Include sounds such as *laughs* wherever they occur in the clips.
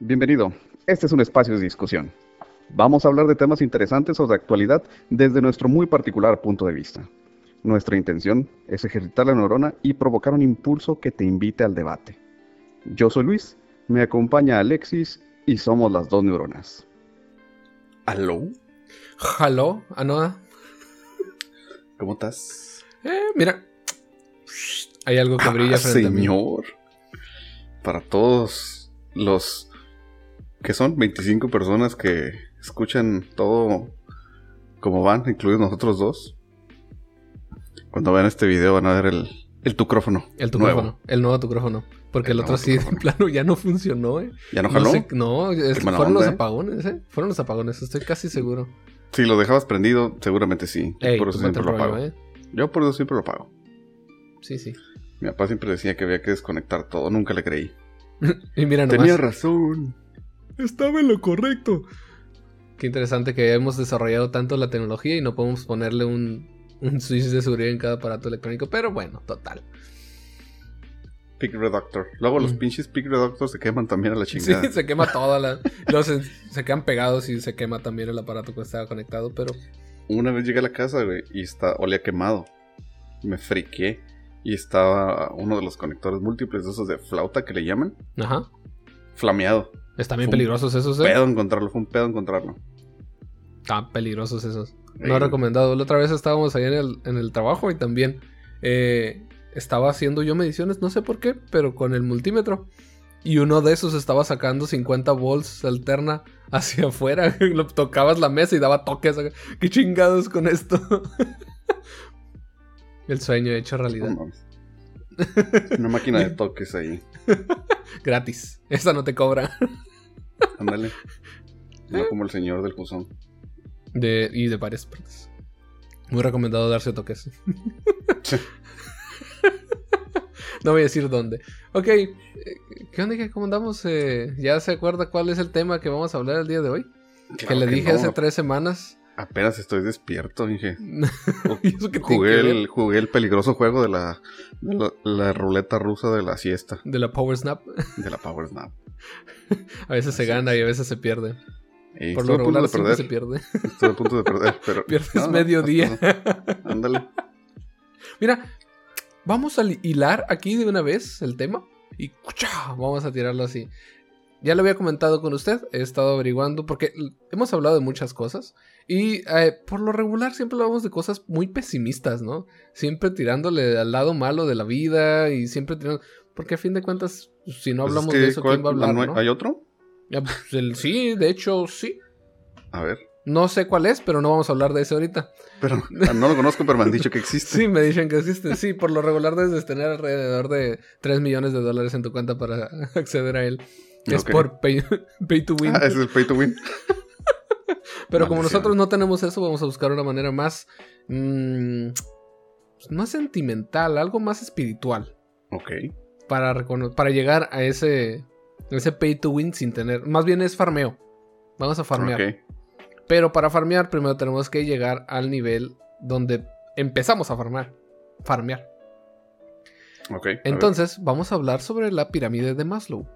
Bienvenido. Este es un espacio de discusión. Vamos a hablar de temas interesantes o de actualidad desde nuestro muy particular punto de vista. Nuestra intención es ejercitar la neurona y provocar un impulso que te invite al debate. Yo soy Luis, me acompaña Alexis y somos las dos neuronas. ¿Aló? ¿Aló, Anoa? ¿Cómo estás? Eh, mira. Hay algo que brilla Ah, frente a mí. señor. Para todos los que son 25 personas que escuchan todo como van, incluidos nosotros dos. Cuando vean este video van a ver el, el tucrófono. El nuevo. tucrófono. El nuevo tucrófono. Porque El el, otro sí, de *laughs* tucrófono. plano, ya no funcionó, ¿eh? ¿Ya no jaló? sé- no, es que mala fueron onda, los ¿eh? apagones, ¿eh? Fueron los apagones, estoy casi seguro. Si lo dejabas prendido, seguramente sí. Ey, por eso tómate siempre lo apago. ¿eh? Yo por eso siempre lo apago. Sí, sí. Mi papá siempre decía que había que desconectar todo. Nunca le creí. *laughs* Y mira nomás. Tenía razón. Estaba en lo correcto. Qué interesante que hemos desarrollado tanto la tecnología y no podemos ponerle un, un switch de seguridad en cada aparato electrónico. Pero bueno, total. Pick Reductor. Luego los Mm. pinches Pick Reductors se queman también a la Sí, chingada. se quema toda la. *laughs* Luego se, se quedan pegados y se quema también el aparato que estaba conectado. Pero Una vez llegué a la casa, güey, y está, olía quemado. Me friqué. Y estaba uno de los conectores múltiples de esos de flauta que le llaman. Ajá. Flameado. Están bien peligrosos esos, ¿eh? Pedo encontrarlo, fue un pedo encontrarlo. Están peligrosos esos. No recomendado. La otra vez estábamos ahí en el, en el trabajo y también eh, estaba haciendo yo mediciones, no sé por qué, pero con el multímetro. Y uno de esos estaba sacando 50 volts alterna *laughs* hacia afuera. *laughs* Lo tocabas la mesa y daba toques. ¿Qué chingados con esto? *laughs* el sueño hecho realidad. Una máquina de *laughs* toques ahí. Gratis. Esa no te cobra. Ándale. *laughs* No como el señor del buzón. De, y de varias partes. Muy recomendado darse toques. *laughs* no voy a decir dónde. Ok, eh, ¿qué onda? ¿Cómo andamos? Eh, ¿Ya se acuerda cuál es el tema que vamos a hablar el día de hoy? que le dije no. hace tres semanas. Apenas estoy despierto, dije. *laughs* ¿Y eso qué tiene Jugué el, jugué el peligroso juego de la, de la, la ruleta rusa de la siesta. De la Power Snap. De la Power Snap. *laughs* A veces se gana y a veces se pierde. Y Por lo regular siempre se pierde. *laughs* Estuve a punto de perder, pero. Pierdes no, no, mediodía. Ándale. Mira, vamos a hilar aquí de una vez el tema y ¡cucha! vamos a tirarlo así. Ya lo había comentado con usted, he estado averiguando porque hemos hablado de muchas cosas y eh, por lo regular siempre hablamos de cosas muy pesimistas, ¿no? Siempre tirándole al lado malo de la vida y siempre tirando... Porque a fin de cuentas, si no Pues es hablamos que, de eso, ¿cuál- ¿quién va a hablar? no hay- no? ¿Hay otro? Pues, el- sí, de hecho, sí. A ver. No sé cuál es, pero no vamos a hablar de ese ahorita. Pero ah, no lo conozco, pero me han dicho que existe. Sí, me dicen que existe. Sí, por lo regular debes tener alrededor de 3 millones de dólares en tu cuenta para *laughs* acceder a él. Es por pay, *laughs* pay to win. Ah, ese es pay to win. *laughs* Pero como nosotros no tenemos eso, vamos a buscar una manera más... mm, más sentimental, algo más espiritual. Ok. Para, llegar a ese, ese pay to win sin tener... Más bien es farmeo. Vamos a farmear. Ok. Pero para farmear primero tenemos que llegar al nivel donde empezamos a farmear. Farmear. Ok. a. Entonces, vamos a hablar sobre la pirámide de Maslow.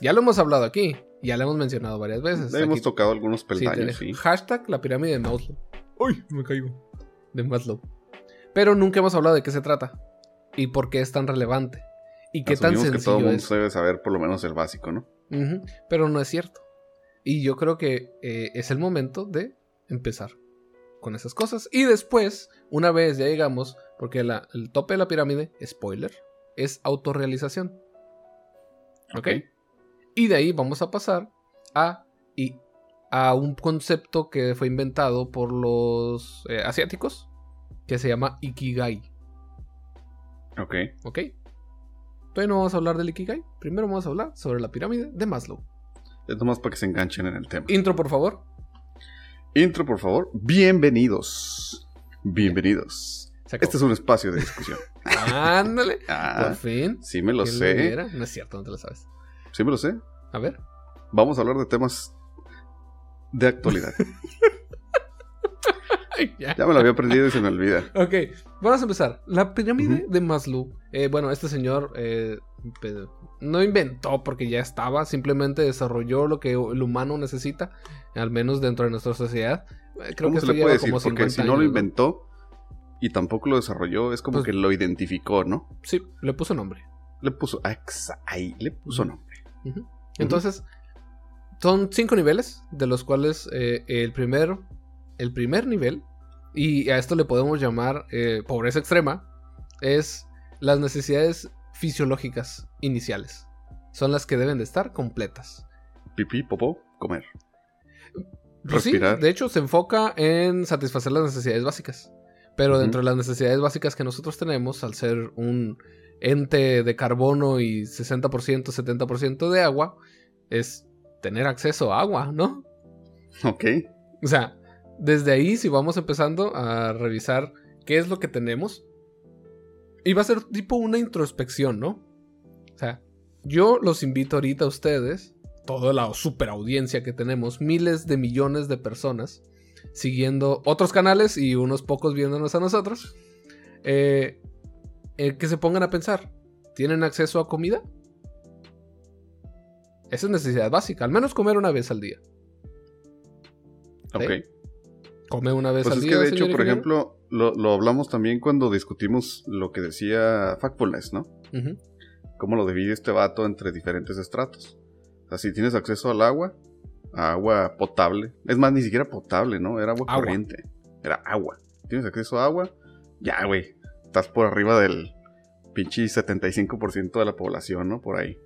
Ya lo hemos hablado aquí, ya lo hemos mencionado varias veces. Le hemos Aquí- tocado algunos sí, peldaños, sí. Hashtag la pirámide de Maslow. ¡Uy! Me caigo. De Maslow. Pero nunca hemos hablado de qué se trata. Y por qué es tan relevante. Y qué tan Asumimos que todo el sencillo mundo es. debe saber por lo menos el básico, ¿no? Pero no es cierto. Y yo creo que eh, es el momento de empezar con esas cosas. Y después, una vez ya llegamos, porque la- el tope de la pirámide, spoiler, es autorrealización. ¿Ok? Y de ahí vamos a pasar a, y, a un concepto que fue inventado por los eh, asiáticos, que se llama Ikigai. Ok. ¿Ok? Todavía no vamos a hablar del Ikigai. Primero vamos a hablar sobre la pirámide de Maslow. Es nomás para que se enganchen en el tema. Intro, por favor. Intro, por favor. Bienvenidos. Bienvenidos. Este es un espacio de discusión. *laughs* Ándale. Por Ah, fin. sí me lo ¿Quién sé. No es cierto, no te lo sabes. Sí me lo sé. A ver. Vamos a hablar de temas de actualidad. *laughs* Ya. Ya me lo había aprendido y se me olvida. Ok, vamos a empezar. La pirámide de Maslow. eh, bueno, este señor eh, pe- no inventó porque ya estaba, simplemente desarrolló lo que el humano necesita, al menos dentro de nuestra sociedad. Eh, Creo ¿Cómo que se le puede decir? como 50 Porque si no lo inventó y tampoco lo desarrolló, es como Pues- que lo identificó, ¿no? Sí, le puso nombre. Le puso. ah, ahí, le puso Ujú. Entonces, son cinco niveles, de los cuales eh, el, primer, el primer nivel, y a esto le podemos llamar eh, pobreza extrema, es las necesidades fisiológicas iniciales. Son las que deben de estar completas. Pipí, popó, comer. Pues sí, Respirar. de hecho, se enfoca en satisfacer las necesidades básicas. Pero dentro de las necesidades básicas que nosotros tenemos, al ser un ente de carbono y 60%, 70% de agua, es tener acceso a agua, ¿no? Ok. O sea, desde ahí, si vamos empezando a revisar qué es lo que tenemos, y va a ser tipo una introspección, ¿no? O sea, yo los invito ahorita a ustedes, toda la super audiencia que tenemos, miles de millones de personas, siguiendo otros canales y unos pocos viéndonos a nosotros, eh, eh, que se pongan a pensar, ¿tienen acceso a comida? Esa es necesidad básica, al menos comer una vez al día. Ok. Come una vez Pues al es día. que de hecho, por ejemplo, lo, lo hablamos también cuando discutimos lo que decía Factfulness, ¿no? Ujú. Cómo lo divide este vato entre diferentes estratos. O sea, si tienes acceso al agua, a agua potable. Es más, ni siquiera potable, ¿no? Era agua, Agua. corriente. Era agua. Tienes acceso a agua, ya, güey. Estás por arriba del pinche 75% de la población, ¿no? Por ahí.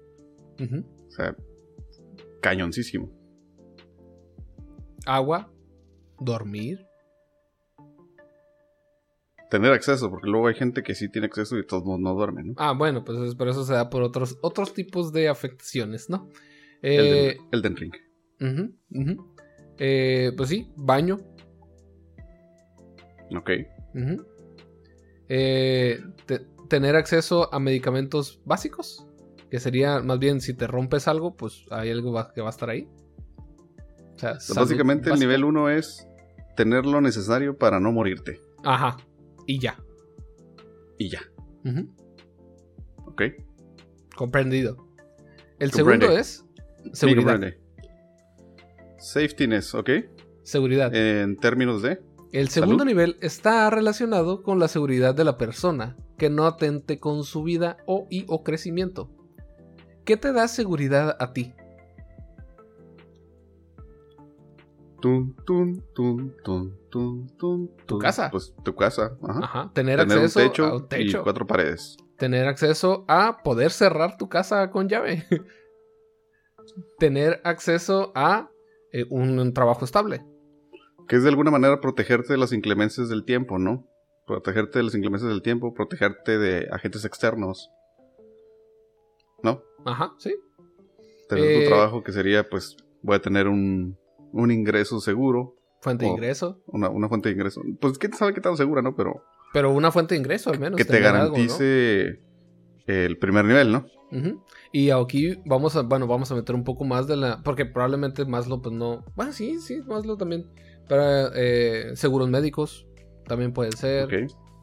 Ujú. O sea, cañoncísimo. Agua, dormir. Tener acceso, porque luego hay gente que sí tiene acceso y de todos modos no duerme, ¿no? Ah, bueno, pues es- pero eso se da por otros, otros tipos de afectaciones, ¿no? Eh, Elden, Elden Ring. Eh, pues sí, baño. Ok. ujú. Eh, te- tener acceso a medicamentos básicos. Que sería más bien si te rompes algo, pues hay algo va- que va a estar ahí. O sea, Básicamente el nivel 1 es tener lo necesario para no morirte. Ajá. Y ya. Y ya. Ujú. ¿Ok? Comprendido. El Comprende. segundo es seguridad. Safetyness, ¿ok? Seguridad. En términos de... El segundo Salud. nivel está relacionado con la seguridad de la persona, que no atente con su vida o, y, o crecimiento. ¿Qué te da seguridad a ti? Tun, tun, tun, Tu casa. Pues tu casa. Ajá. Ajá. Tener, Tener un acceso techo, a un techo. y cuatro paredes. Tener acceso a poder cerrar tu casa con llave. *laughs* Tener acceso a eh, un, un trabajo estable. Que es de alguna manera protegerte de las inclemencias del tiempo, ¿no? Protegerte de las inclemencias del tiempo, protegerte de agentes externos. ¿No? Ajá, sí. Tener Eh, tu trabajo que sería, pues, voy a tener un, un ingreso seguro, Fuente de ingreso. una, una fuente de ingreso. Pues, ¿quién sabe qué tan segura, no? Pero Pero una fuente de ingreso al menos. que te tener algo, ¿no? garantice el primer nivel, ¿no? Y aquí vamos a, bueno, vamos a meter un poco más de la, porque probablemente Maslow pues no, bueno, sí, sí, Maslow también, para eh, seguros médicos también pueden ser,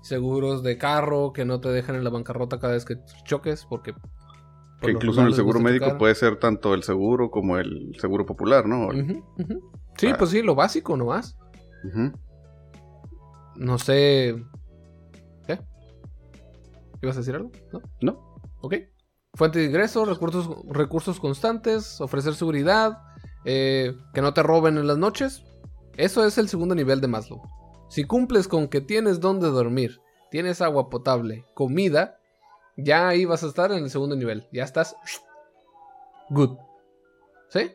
seguros de carro que no te dejan en la bancarrota cada vez que choques, porque por Que lo incluso en el seguro médico chocar. puede ser tanto el seguro como el seguro popular, ¿no? Sí, Ah. pues sí, lo básico nomás. Ujú. No sé. ¿Qué? ¿Ibas a decir algo? ¿No? No. Ok. Fuente de ingreso, recursos, recursos constantes, ofrecer seguridad, eh, que no te roben en las noches. Eso es el segundo nivel de Maslow. Si cumples con que tienes donde dormir, tienes agua potable, comida, ya ahí vas a estar en el segundo nivel. Ya estás *sniffs* good. ¿Sí?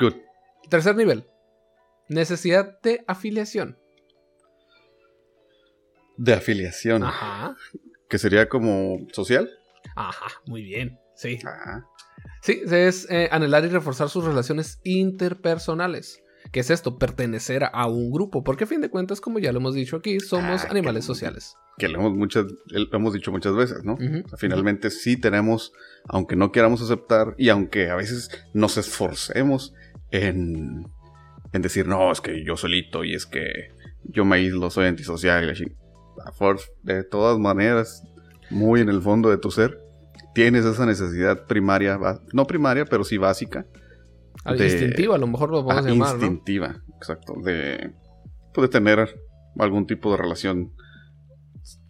Good. Tercer nivel. Necesidad de afiliación. De afiliación. Ajá. Que sería como social. Ajá, muy bien. Sí. Ah. Sí, es eh, anhelar y reforzar sus relaciones interpersonales. ¿Qué es esto? Pertenecer a un grupo. Porque a fin de cuentas, como ya lo hemos dicho aquí, somos Ah, animales sociales. Que lo hemos, muchas, lo hemos dicho muchas veces, ¿no? Ujú. O sea, finalmente sí tenemos, aunque no queramos aceptar y aunque a veces nos esforcemos en, en decir, no, es que yo solito y es que yo me aíslo, soy antisocial y la ching- a for- De todas maneras, muy en el fondo de tu ser, tienes esa necesidad primaria, no primaria, pero sí básica. Al de- instintivo, a lo mejor lo vamos Ah, a llamar, ¿no? instintiva, exacto, de, pues, de tener algún tipo de relación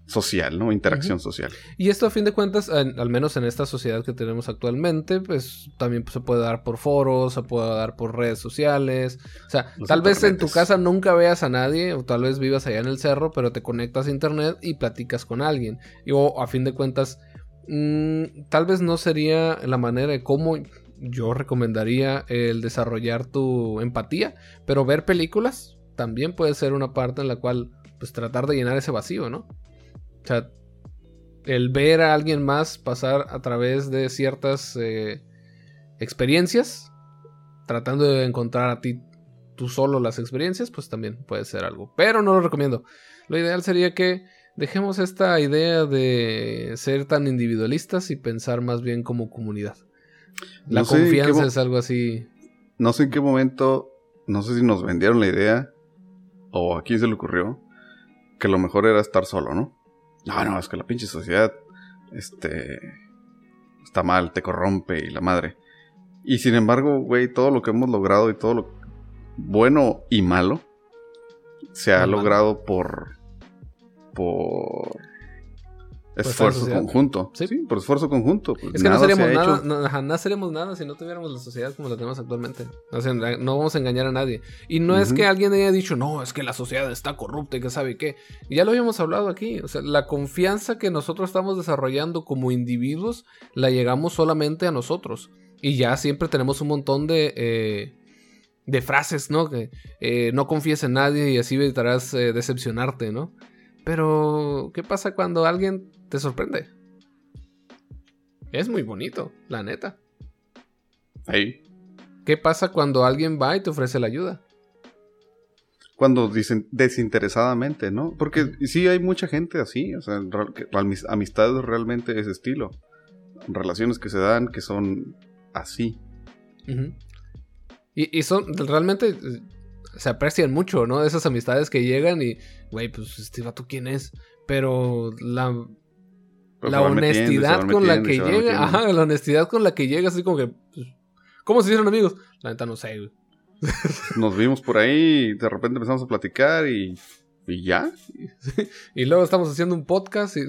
social, ¿no? Interacción social. Y esto a fin de cuentas, en- al menos en esta sociedad que tenemos actualmente, pues también se puede dar por foros, se puede dar por redes sociales. O sea, Los tal vez en tu casa nunca veas a nadie, o tal vez vivas allá en el cerro, pero te conectas a internet y platicas con alguien. Y o a fin de cuentas, mm, tal vez no sería la manera de cómo yo recomendaría el desarrollar tu empatía, pero ver películas también puede ser una parte en la cual pues tratar de llenar ese vacío, ¿no? O sea, el ver a alguien más pasar a través de ciertas eh, experiencias, tratando de encontrar a ti tú solo las experiencias, pues también puede ser algo. Pero no lo recomiendo. Lo ideal sería que dejemos esta idea de ser tan individualistas y pensar más bien como comunidad. La No sé confianza es algo así. No sé en qué momento, no sé si nos vendieron la idea o a quién se le ocurrió que lo mejor era estar solo, ¿no? No, no, es que la pinche sociedad, este, está mal, te corrompe y la madre. Y sin embargo, güey, todo lo que hemos logrado y todo lo bueno y malo se ha logrado por por esfuerzo conjunto. Sí. Sí. por esfuerzo conjunto. pues Es que no se seríamos nada, no, seríamos nada si no tuviéramos la sociedad como la tenemos actualmente. O sea, no vamos a engañar a nadie. Y no es que alguien haya dicho, no, es que la sociedad está corrupta y que sabe qué. Ya lo habíamos hablado aquí. O sea, la confianza que nosotros estamos desarrollando como individuos la llegamos solamente a nosotros. Y ya siempre tenemos un montón de, eh, de frases, ¿no? Que eh, no confíes en nadie y así evitarás eh, decepcionarte, ¿no? Pero, ¿qué pasa cuando alguien te sorprende? Es muy bonito, la neta. Ahí. ¿Qué pasa cuando alguien va y te ofrece la ayuda? Cuando dicen desinteresadamente, ¿no? Porque sí hay mucha gente así, o sea, amistades realmente de ese estilo. Relaciones que se dan que son así. Y, y son realmente se aprecian mucho, ¿no? Esas amistades que llegan y, güey, pues este vato quién es. Pero la, Pero la metiendo honestidad con la que llega, ajá, la honestidad con la que llega, así como que, pues, ¿cómo se hicieron amigos? La neta no sé, güey. *laughs* Nos vimos por ahí, y de repente empezamos a platicar y, y ya. Y luego estamos haciendo un podcast y *laughs*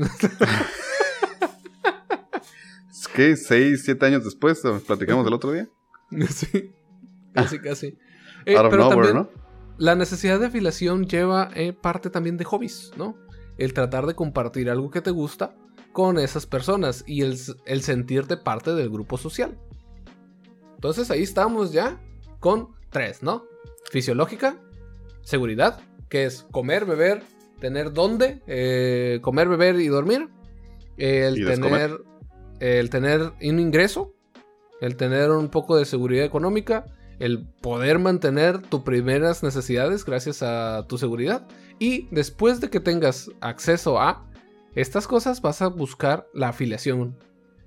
Es que seis, siete años después platicamos el otro día. sí, casi, casi. Eh, Out of pero nowhere, también, ¿no? La necesidad de afiliación lleva eh, parte también de hobbies, ¿no? El tratar de compartir algo que te gusta con esas personas y el, sentirte parte del grupo social. Entonces ahí estamos ya con tres, ¿no? Fisiológica, seguridad, que es comer, beber, tener dónde, eh, comer, beber y dormir. El Y tener, el tener un ingreso, el tener un poco de seguridad económica, el poder mantener tus primeras necesidades gracias a tu seguridad. Y después de que tengas acceso a estas cosas, vas a buscar la afiliación.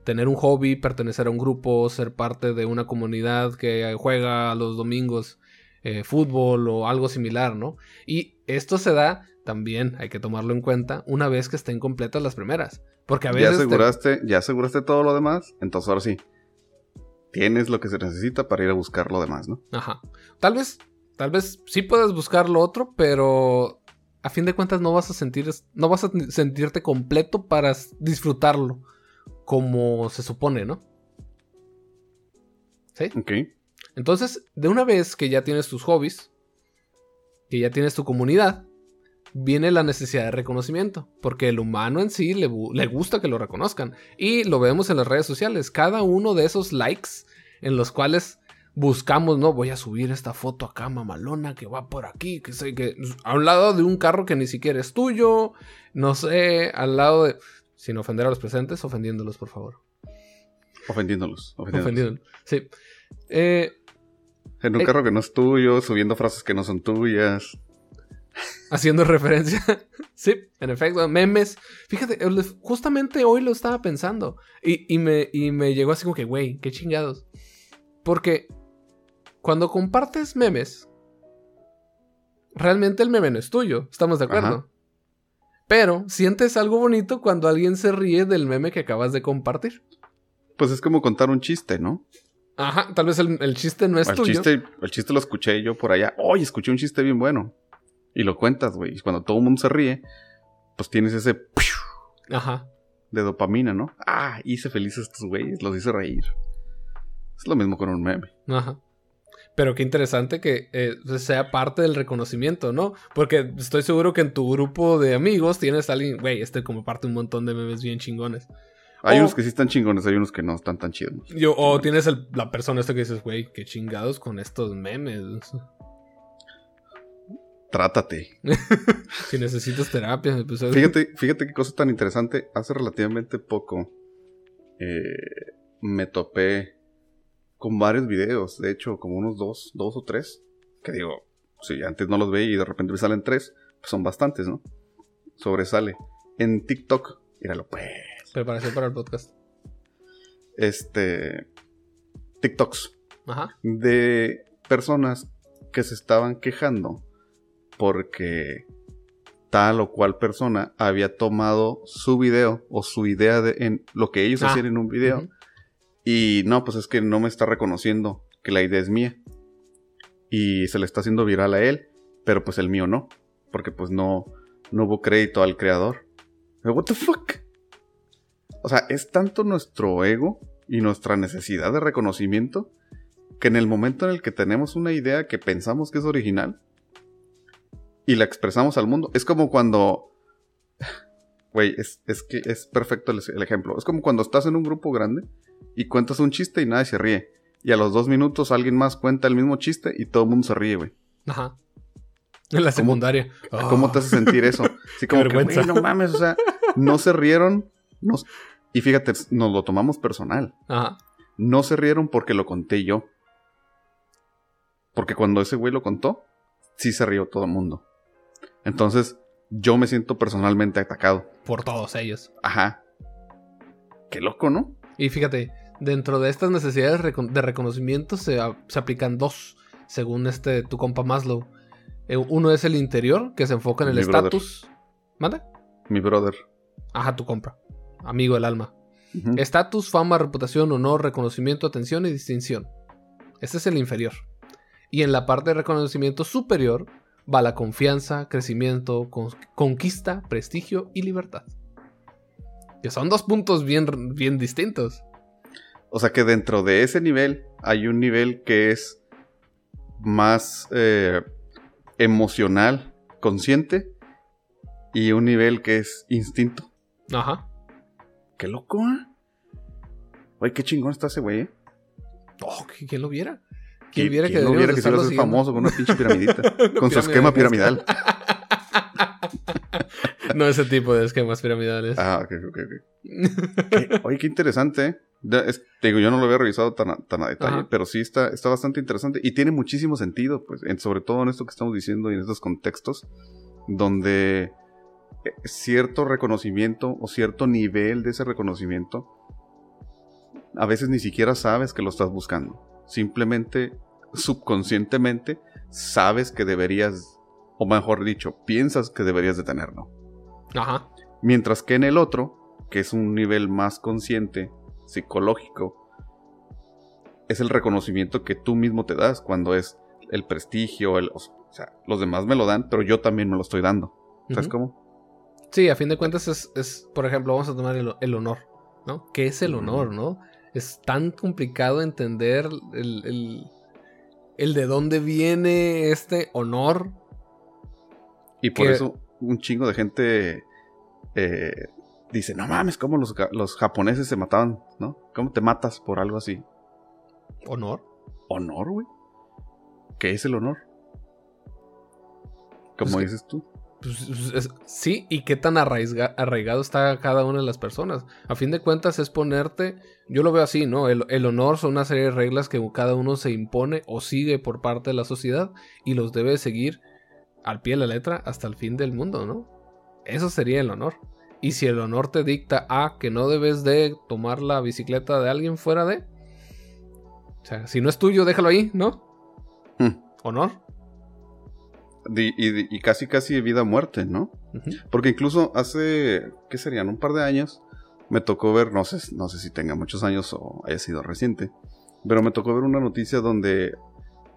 Tener un hobby, pertenecer a un grupo, ser parte de una comunidad que juega los domingos eh, fútbol o algo similar, ¿no? Y esto se da también, hay que tomarlo en cuenta, una vez que estén completas las primeras. Porque a Ya veces... te- aseguraste, ya aseguraste todo lo demás, entonces ahora sí. Tienes lo que se necesita para ir a buscar lo demás, ¿no? Ajá. Tal vez, tal vez sí puedes buscar lo otro, pero a fin de cuentas no vas a sentir, no vas a sentirte completo para disfrutarlo como se supone, ¿no? ¿Sí? Ok. Entonces, de una vez que ya tienes tus hobbies, que ya tienes tu comunidad, viene la necesidad de reconocimiento, porque el humano en sí le, le gusta que lo reconozcan. Y lo vemos en las redes sociales, cada uno de esos likes en los cuales buscamos, no, voy a subir esta foto acá mamalona que va por aquí, que sé que a un lado de un carro que ni siquiera es tuyo, no sé, al lado de sin ofender a los presentes, ofendiéndolos, por favor. Ofendiéndolos. ofendiéndolos. Ofendiéndolos. Sí. Eh, En un Eh. carro que no es tuyo, subiendo frases que no son tuyas. Haciendo *laughs* referencia. sí, en efecto, memes. Fíjate, justamente hoy lo estaba pensando. Y, y me, y me llegó así como que, güey, qué chingados. Porque cuando compartes memes, realmente el meme no es tuyo. Estamos de acuerdo. Ajá. Pero sientes algo bonito cuando alguien se ríe del meme que acabas de compartir. Pues es como contar un chiste, ¿no? Ajá, tal vez el, el chiste no es el tuyo. Chiste, el chiste lo escuché yo por allá. Oye, escuché un chiste bien bueno. Y lo cuentas, güey. Y cuando todo el mundo se ríe, pues tienes ese. Ajá. de dopamina, ¿no? Ah, hice felices a estos güeyes, los hice reír. Es lo mismo con un meme. Ajá. Pero qué interesante que eh, sea parte del reconocimiento, ¿no? Porque estoy seguro que en tu grupo de amigos tienes a alguien, güey, este como parte un montón de memes bien chingones. Hay O- unos que sí están chingones, hay unos que no están tan chidos. Yo, o tienes el- la persona esta que dices, güey, qué chingados con estos memes. Trátate. *laughs* Si necesitas terapia, pues Fíjate, fíjate qué cosa tan interesante. Hace relativamente poco eh, me topé con varios videos. De hecho, como unos dos, dos o tres. Que digo, si antes no los veía y de repente me salen tres, pues son bastantes, ¿no? Sobresale. En TikTok, míralo pues. Preparación para el podcast. Este. TikToks. Ajá. de personas que se estaban quejando porque tal o cual persona había tomado su video o su idea de en lo que ellos Ah, hacían en un video y no, pues es que no me está reconociendo que la idea es mía y se le está haciendo viral a él, pero pues el mío no, porque pues no no hubo crédito al creador. What the fuck? O sea, es tanto nuestro ego y nuestra necesidad de reconocimiento que en el momento en el que tenemos una idea que pensamos que es original y la expresamos al mundo, es como cuando... Güey, es, es que es perfecto el, el ejemplo. Es como cuando estás en un grupo grande y cuentas un chiste y nadie se ríe. Y a los dos minutos alguien más cuenta el mismo chiste y todo el mundo se ríe, güey. Ajá. En la secundaria. ¿Cómo te hace sentir eso? *laughs* Así como que, Oh. güey, no mames, o sea, no se rieron. nos- Y fíjate, nos lo tomamos personal. Ajá. No se rieron porque lo conté yo. Porque cuando ese güey lo contó, sí se rió todo el mundo. Entonces, yo me siento personalmente atacado. Por todos ellos. Ajá. Qué loco, ¿no? Y fíjate, dentro de estas necesidades de reconocimiento se, aplican dos, según este tu compa Maslow. Eh, uno es el interior, que se enfoca en el estatus. ¿Manda? Mi brother. Ajá, tu compa. Amigo del alma. Estatus, fama, reputación, honor, reconocimiento, atención y distinción. Este es el inferior. Y en la parte de reconocimiento superior va la confianza, crecimiento, con- conquista, prestigio y libertad. Que son dos puntos bien, bien distintos. O sea que dentro de ese nivel hay un nivel que es más eh, emocional, consciente, y un nivel que es instinto. Ajá. Qué loco, ¿eh? Oye, qué chingón está ese güey, ¿eh? Oh, ¿qui- ¿quién lo viera? ¿Quién, ¿Quién viera que no viera que se iba a famoso *laughs* con una pinche piramidita? con su esquema piramidal. *laughs* No ese tipo de esquemas piramidales. Ah, ok, ok, ok. Qué- Oye, qué interesante, ¿eh? Es- te digo, yo no lo había revisado tan a, tan a detalle, Ajá. pero sí está, está bastante interesante y tiene muchísimo sentido, pues, en- sobre todo en esto que estamos diciendo y en estos contextos, donde eh, cierto reconocimiento o cierto nivel de ese reconocimiento, a veces ni siquiera sabes que lo estás buscando. Simplemente, subconscientemente, sabes que deberías, o mejor dicho, piensas que deberías de tenerlo. Ajá. Mientras que en el otro, que es un nivel más consciente, psicológico, es el reconocimiento que tú mismo te das cuando es el prestigio, el, o sea, los demás me lo dan, pero yo también me lo estoy dando. ¿Sabes cómo? Sí, a fin de cuentas es, es, por ejemplo, vamos a tomar el, el honor, ¿no? ¿Qué es el honor, no? Es tan complicado entender el, el, el de dónde viene este honor. Y por Que- eso un chingo de gente eh, dice, no mames, ¿cómo los, los japoneses se mataban? ¿No? ¿Cómo te matas por algo así? ¿Honor? ¿Honor, güey? ¿Qué es el honor? Como que- dices tú. Pues, es- es- sí, y qué tan arraiga- arraigado está cada una de las personas. A fin de cuentas es ponerte, yo lo veo así, ¿no? El, el honor son una serie de reglas que cada uno se impone o sigue por parte de la sociedad y los debe seguir al pie de la letra hasta el fin del mundo, ¿no? Eso sería el honor. Y si el honor te dicta a que no debes de tomar la bicicleta de alguien fuera de... O sea, si no es tuyo, déjalo ahí, ¿no? Hmm. Honor. Y, casi casi vida a muerte, ¿no? Porque incluso hace, ¿qué serían? Un par de años me tocó ver, no sé, no sé si tenga muchos años o haya sido reciente, pero me tocó ver una noticia donde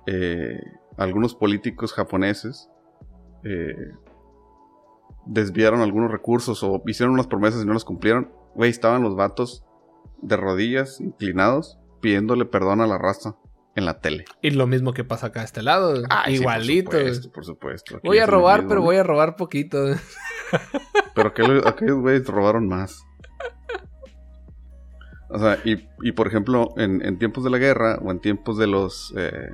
eh, algunos políticos japoneses eh, desviaron algunos recursos o hicieron unas promesas y no las cumplieron. Güey, estaban los vatos de rodillas, inclinados, pidiéndole perdón a la raza en la tele. Y lo mismo que pasa acá a este lado. Sí, Igualito. por supuesto, por supuesto. Voy a robar, pero voy a robar poquito. Pero aquel- aquellos güeyes robaron más. O sea, y, y por ejemplo, en, en tiempos de la guerra o en tiempos de los eh,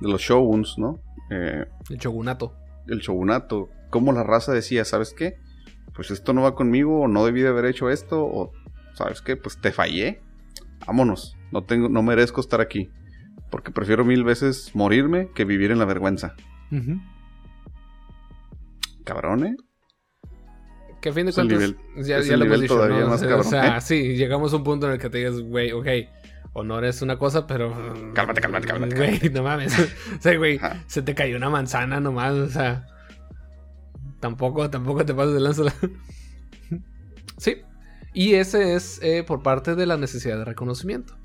de los shoguns, ¿no? Eh, El shogunato. el shogunato, como la raza decía, ¿sabes qué? Pues esto no va conmigo, o no debí de haber hecho esto, o ¿sabes qué? Pues te fallé. Vámonos. No tengo, no merezco estar aquí. Porque prefiero mil veces morirme que vivir en la vergüenza. Ujú. Cabrón, ¿eh? Que a fin de Es cuentas, nivel- ya, ya lo hemos dicho, ¿no? más o sea, cabrón, o sea, ¿eh? sí, llegamos a un punto en el que te digas, güey, ok, honor es una cosa, pero... Cálmate, cálmate, cálmate, Güey, no mames. *laughs* o sea, güey, Ajá. se te cayó una manzana nomás, o sea... Tampoco, tampoco te pases de lanza. *laughs* sí. Y ese es eh, por parte de la necesidad de reconocimiento.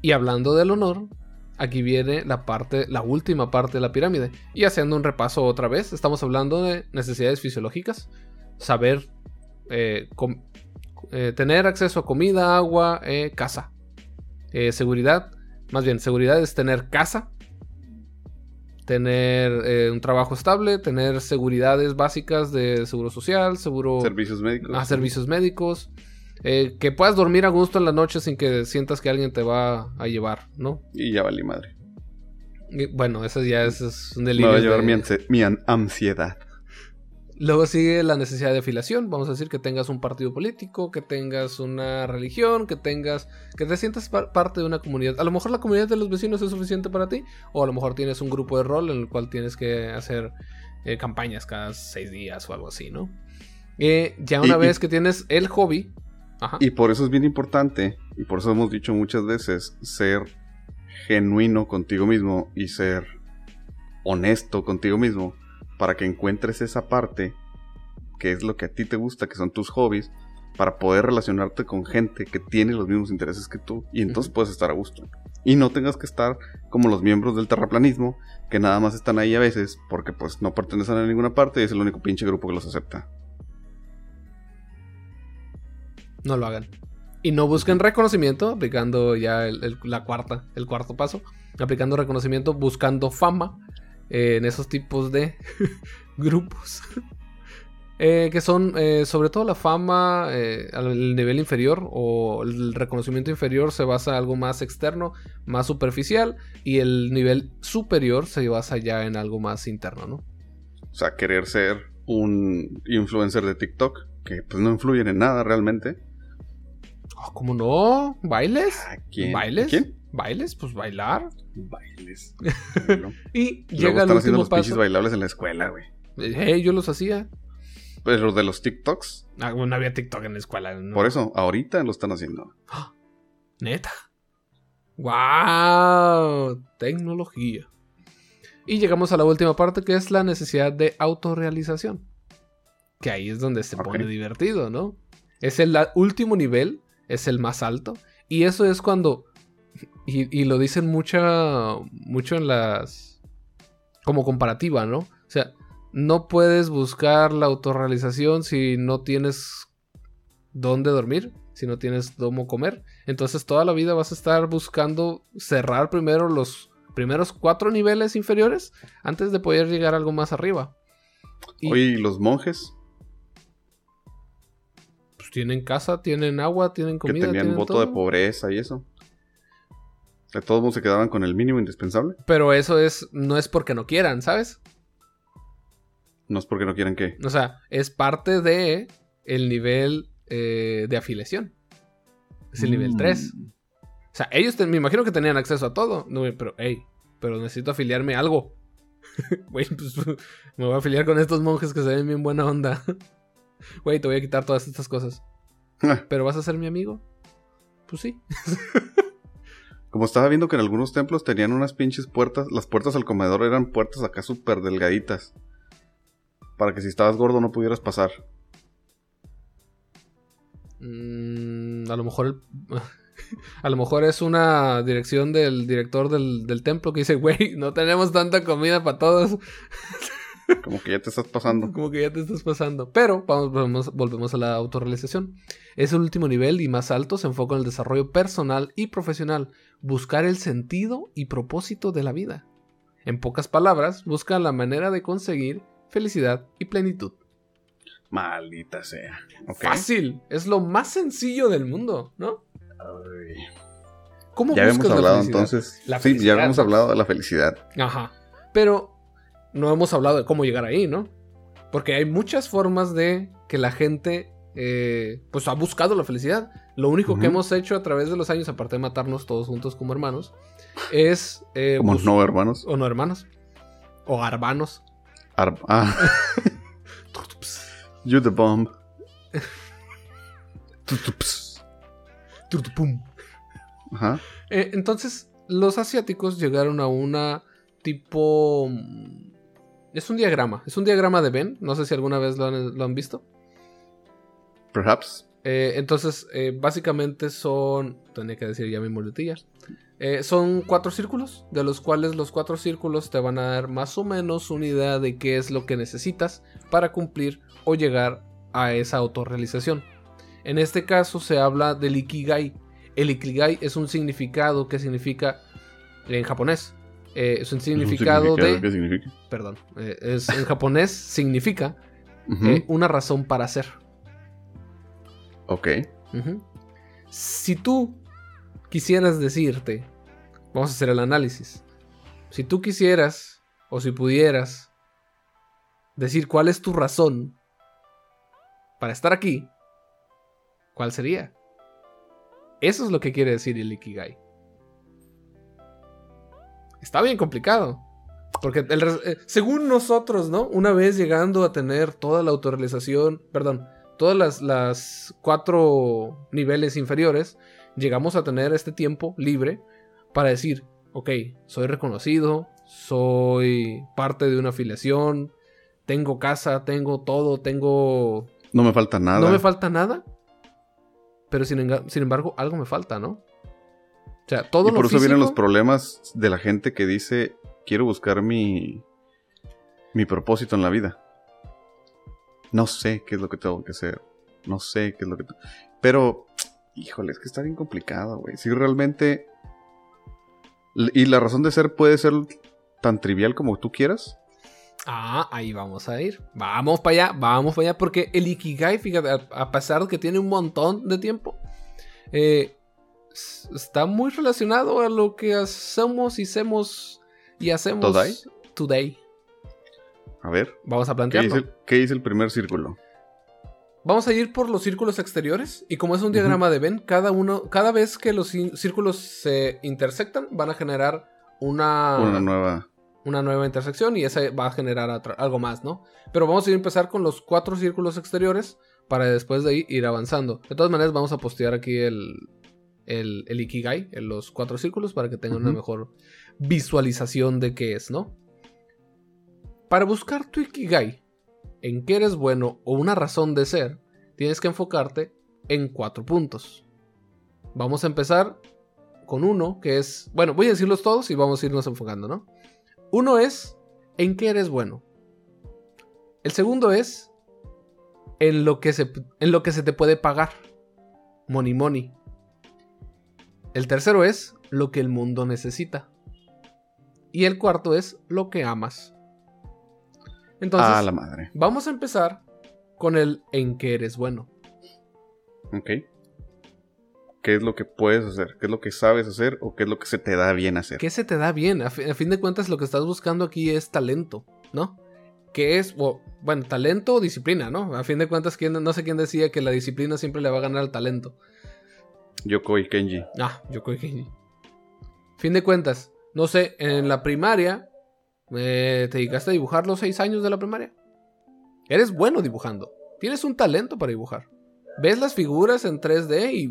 Y hablando del honor, aquí viene la parte, la última parte de la pirámide. Y haciendo un repaso otra vez, estamos hablando de necesidades fisiológicas, saber eh, eh, tener acceso a comida, agua, eh, casa. Seguridad, más bien, seguridad es tener casa, tener un trabajo estable, tener seguridades básicas de seguro social, seguro Servicios médicos. a servicios médicos. Eh, que puedas dormir a gusto en la noche sin que sientas que alguien te va a llevar, ¿no? Y ya valí madre. Y, bueno, eso ya es, es un Me delirio. va a llevar de- mi, ansi- mi an- ansiedad. Luego sigue la necesidad de afiliación. Vamos a decir que tengas un partido político, que tengas una religión, que tengas. que te sientas par- parte de una comunidad. A lo mejor la comunidad de los vecinos es suficiente para ti, o a lo mejor tienes un grupo de rol en el cual tienes que hacer eh, campañas cada seis días o algo así, ¿no? Eh, ya una Y- vez y- que tienes el hobby. Ajá. Y por eso es bien importante, y por eso hemos dicho muchas veces, ser genuino contigo mismo y ser honesto contigo mismo para que encuentres esa parte que es lo que a ti te gusta, que son tus hobbies, para poder relacionarte con gente que tiene los mismos intereses que tú y entonces puedes estar a gusto. Y no tengas que estar como los miembros del terraplanismo que nada más están ahí a veces porque pues no pertenecen a ninguna parte y es el único pinche grupo que los acepta. No lo hagan. Y no busquen reconocimiento, aplicando ya el, la cuarta, el cuarto paso. Aplicando reconocimiento, buscando fama eh, en esos tipos de *laughs* grupos. *laughs* Eh, que son eh, sobre todo la fama al nivel inferior o el reconocimiento inferior se basa en algo más externo, más superficial y el nivel superior se basa ya en algo más interno, ¿no? O sea, querer ser un influencer de TikTok que pues no influyen en nada realmente. Ah, ¿Cómo no? ¿Bailes? ¿A quién? ¿Bailes? ¿A quién? ¿Bailes? Pues bailar. Bailes. *laughs* Y Luego llega el están haciendo último los pinches bailables en la escuela, güey. Eh, yo los hacía. Pero de los TikToks, Ah, bueno, no había TikTok en la escuela. no. por eso, ahorita lo están haciendo. Neta. ¡Wow! Tecnología. Y llegamos a la última parte que es la necesidad de autorrealización. Que ahí es donde se pone divertido, ¿no? Es el último nivel, es el más alto. Y eso es cuando. Y, lo dicen mucha, mucho en las. Como comparativa, ¿no? O sea, no puedes buscar la autorrealización si no tienes dónde dormir, si no tienes cómo comer. Entonces toda la vida vas a estar buscando cerrar primero los primeros cuatro niveles inferiores antes de poder llegar a algo más arriba. Y Oye, ¿y los monjes tienen casa, tienen agua, tienen que comida, tenían tienen voto todo. de pobreza y eso? Que todos se quedaban con el mínimo indispensable. Pero eso es no es porque no quieran, ¿sabes? No es porque no quieren que. O sea, es parte de el nivel eh, de afiliación. Es el nivel Mm. 3. O sea, ellos te- me imagino que tenían acceso a todo. No, pero, hey, pero necesito afiliarme a algo. *laughs* Güey, pues *laughs* me voy a afiliar con estos monjes que se ven bien buena onda. *laughs* Güey, te voy a quitar todas estas cosas. ¿Pero vas a ser mi amigo? Pues sí. *laughs* Como estaba viendo que en algunos templos tenían unas pinches puertas, las puertas al comedor eran puertas acá súper delgaditas. Para que si estabas gordo no pudieras pasar. Mm, a lo mejor el- *laughs* a lo mejor es una dirección del director del, del templo que dice, güey, no tenemos tanta comida para todos. Como que ya te estás pasando. Como que ya te estás pasando. Pero vamos, volvemos, volvemos a la autorrealización. Es el último nivel y más alto se enfoca en el desarrollo personal y profesional. Buscar el sentido y propósito de la vida. En pocas palabras, busca la manera de conseguir felicidad y plenitud. Maldita sea. Fácil. Es lo más sencillo del mundo, ¿no? Ay. ¿Cómo Ya habíamos la hablado felicidad? entonces. La sí, ya habíamos hablado de la felicidad. Ajá. Pero no hemos hablado de cómo llegar ahí, ¿no? Porque hay muchas formas de que la gente eh, pues ha buscado la felicidad. Lo único que hemos hecho a través de los años, aparte de matarnos todos juntos como hermanos, es... eh, Como bus- no, hermanos. O no hermanos. O hermanos. Ar- ah, *laughs* you the bomb. Ajá. Eh, entonces, los asiáticos llegaron a una tipo... Es un diagrama. Es un diagrama de Venn. No sé si alguna vez lo han, lo han visto. Perhaps. Eh, entonces, eh, básicamente son. Tenía que decir ya mi muletilla. Eh, son cuatro círculos, de los cuales los cuatro círculos te van a dar más o menos una idea de qué es lo que necesitas para cumplir o llegar a esa autorrealización. En este caso se habla del Ikigai. El Ikigai es un significado que significa en japonés. Eh, es un significado, de. ¿Qué significa? Perdón. eh, es, en japonés significa eh, una razón para ser. Ok. Si tú quisieras decirte, vamos a hacer el análisis. Si tú quisieras o si pudieras decir cuál es tu razón para estar aquí, ¿cuál sería? Eso es lo que quiere decir el Ikigai. Está bien complicado. Porque el eh, según nosotros, ¿no? Una vez llegando a tener toda la autorrealización, perdón, todas las, las cuatro niveles inferiores, llegamos a tener este tiempo libre para decir, ok, soy reconocido, soy parte de una afiliación, tengo casa, tengo todo, tengo... No me falta nada. No me falta nada, pero sin embargo algo me falta, ¿no? O sea, todo y por lo eso vienen los problemas de la gente que dice, quiero buscar mi, mi propósito en la vida. No sé qué es lo que tengo que hacer. No sé qué es lo que... Pero, híjole, es que está bien complicado, güey. Si realmente... Y la razón de ser puede ser tan trivial como tú quieras. Ah, ahí vamos a ir. Vamos para allá, vamos para allá. Porque el Ikigai, fíjate, a, pesar de que tiene un montón de tiempo, eh, está muy relacionado a lo que hacemos y hacemos y hacemos ¿Today? today. A ver, Vamos a ¿qué plantearlo. dice, qué dice el primer círculo? Vamos a ir por los círculos exteriores y como es un diagrama de Venn, cada uno, cada vez que los cí- círculos se intersectan, van a generar una, Una nueva... una nueva intersección y esa va a generar algo más, ¿no? Pero vamos a empezar con los cuatro círculos exteriores para después de ahí ir avanzando. De todas maneras, vamos a postear aquí el, el, el Ikigai en los cuatro círculos para que tengan una mejor visualización de qué es, ¿no? Para buscar tu Ikigai, en qué eres bueno o una razón de ser, tienes que enfocarte en cuatro puntos. Vamos a empezar con uno que es, bueno, voy a decirlos todos y vamos a irnos enfocando, ¿no? Uno es en qué eres bueno. El segundo es en lo que se, en lo que se te puede pagar. Money money. El tercero es lo que el mundo necesita. Y el cuarto es lo que amas. Entonces, ah, la madre. vamos a empezar con el en qué eres bueno. Ok. ¿Qué es lo que puedes hacer? ¿Qué es lo que sabes hacer? ¿O qué es lo que se te da bien hacer? ¿Qué se te da bien? A, fi- a fin de cuentas, lo que estás buscando aquí es talento, ¿no? Que es, bueno, talento o disciplina, ¿no? A fin de cuentas, ¿quién- no sé quién decía que la disciplina siempre le va a ganar al talento. Yokoi Kenji. Ah, yo creo que. Fin de cuentas, no sé, en la primaria, eh, ¿te dedicaste a dibujar los seis años de la primaria? Eres bueno dibujando. Tienes un talento para dibujar. Ves las figuras en 3D y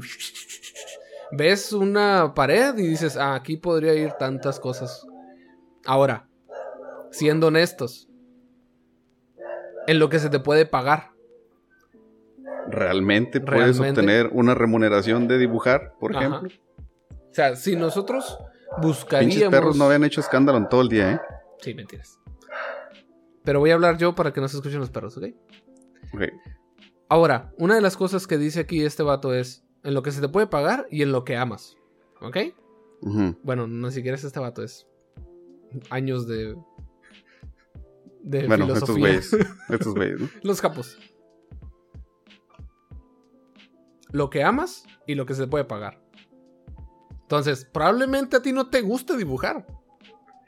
*laughs* ves una pared y dices, ah, aquí podría ir tantas cosas. Ahora, siendo honestos, en lo que se te puede pagar. ¿Realmente puedes Realmente. obtener una remuneración de dibujar, por Ajá. ejemplo? O sea, si nosotros Pinches buscaríamos... perros no habían hecho escándalo en todo el día, ¿eh? Sí, mentiras. Pero voy a hablar yo para que no se escuchen los perros, ¿ok? Ok. Ahora, una de las cosas que dice aquí este vato es en lo que se te puede pagar y en lo que amas. ¿Ok? Bueno, no siquiera es este vato, es años de. de Bueno, estos filosofía. güeyes. *laughs* Estos güeyes, ¿no? Los capos. Lo que amas y lo que se puede pagar. Entonces, probablemente a ti no te guste dibujar.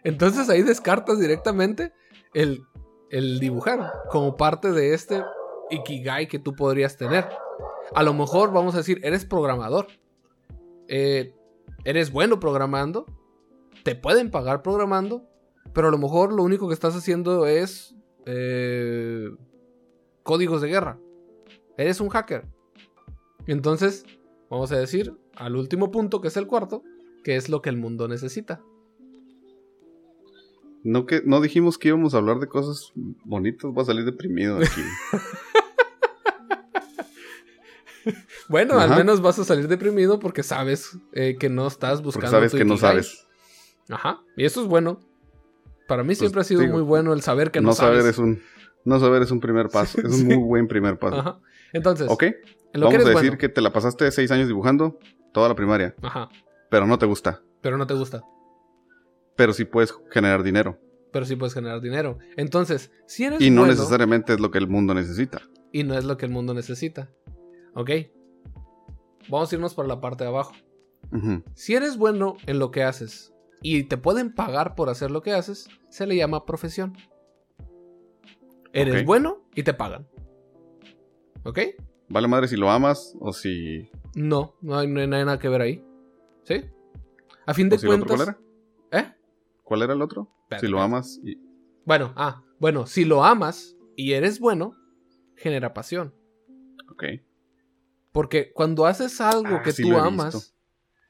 Entonces ahí descartas directamente el, el dibujar como parte de este ikigai que tú podrías tener. A lo mejor vamos a decir, eres programador. Eh, eres bueno programando. Te pueden pagar programando. Pero a lo mejor lo único que estás haciendo es eh, códigos de guerra. Eres un hacker. Entonces, vamos a decir al último punto, que es el cuarto, que es lo que el mundo necesita. No, que, no dijimos que íbamos a hablar de cosas bonitas. Voy a salir deprimido de aquí. *laughs* Bueno, al menos vas a salir deprimido porque sabes eh, que no estás Porque buscando. sabes tu que no sabes. Ajá. Y eso es bueno. Para mí siempre ha sido Pues, digo, muy bueno el saber que no, no saber sabes. es un no saber es un primer *laughs* paso. es un Sí. muy buen primer paso. Ajá. Entonces, Ok. Lo que Vamos eres a decir bueno. que te la pasaste seis años dibujando toda la primaria, Ajá. pero no te gusta. Pero no te gusta. Pero sí puedes generar dinero. Pero sí puedes generar dinero. Entonces, si eres Y no bueno necesariamente es lo que el mundo necesita. y no es lo que el mundo necesita. Ok. Vamos a irnos por la parte de abajo. Si eres bueno en lo que haces y te pueden pagar por hacer lo que haces, se le llama profesión. Eres bueno y te pagan. ¿Ok? Vale madre si lo amas o si... No, no hay, no hay nada que ver ahí. ¿Sí? A fin de si cuentas. ¿Cuál era? ¿Eh? ¿Cuál era el otro? Si lo amas y... Bueno, ah, bueno, si lo amas y eres bueno, genera pasión. Ok. Porque cuando haces algo Ah, que sí tú amas, visto.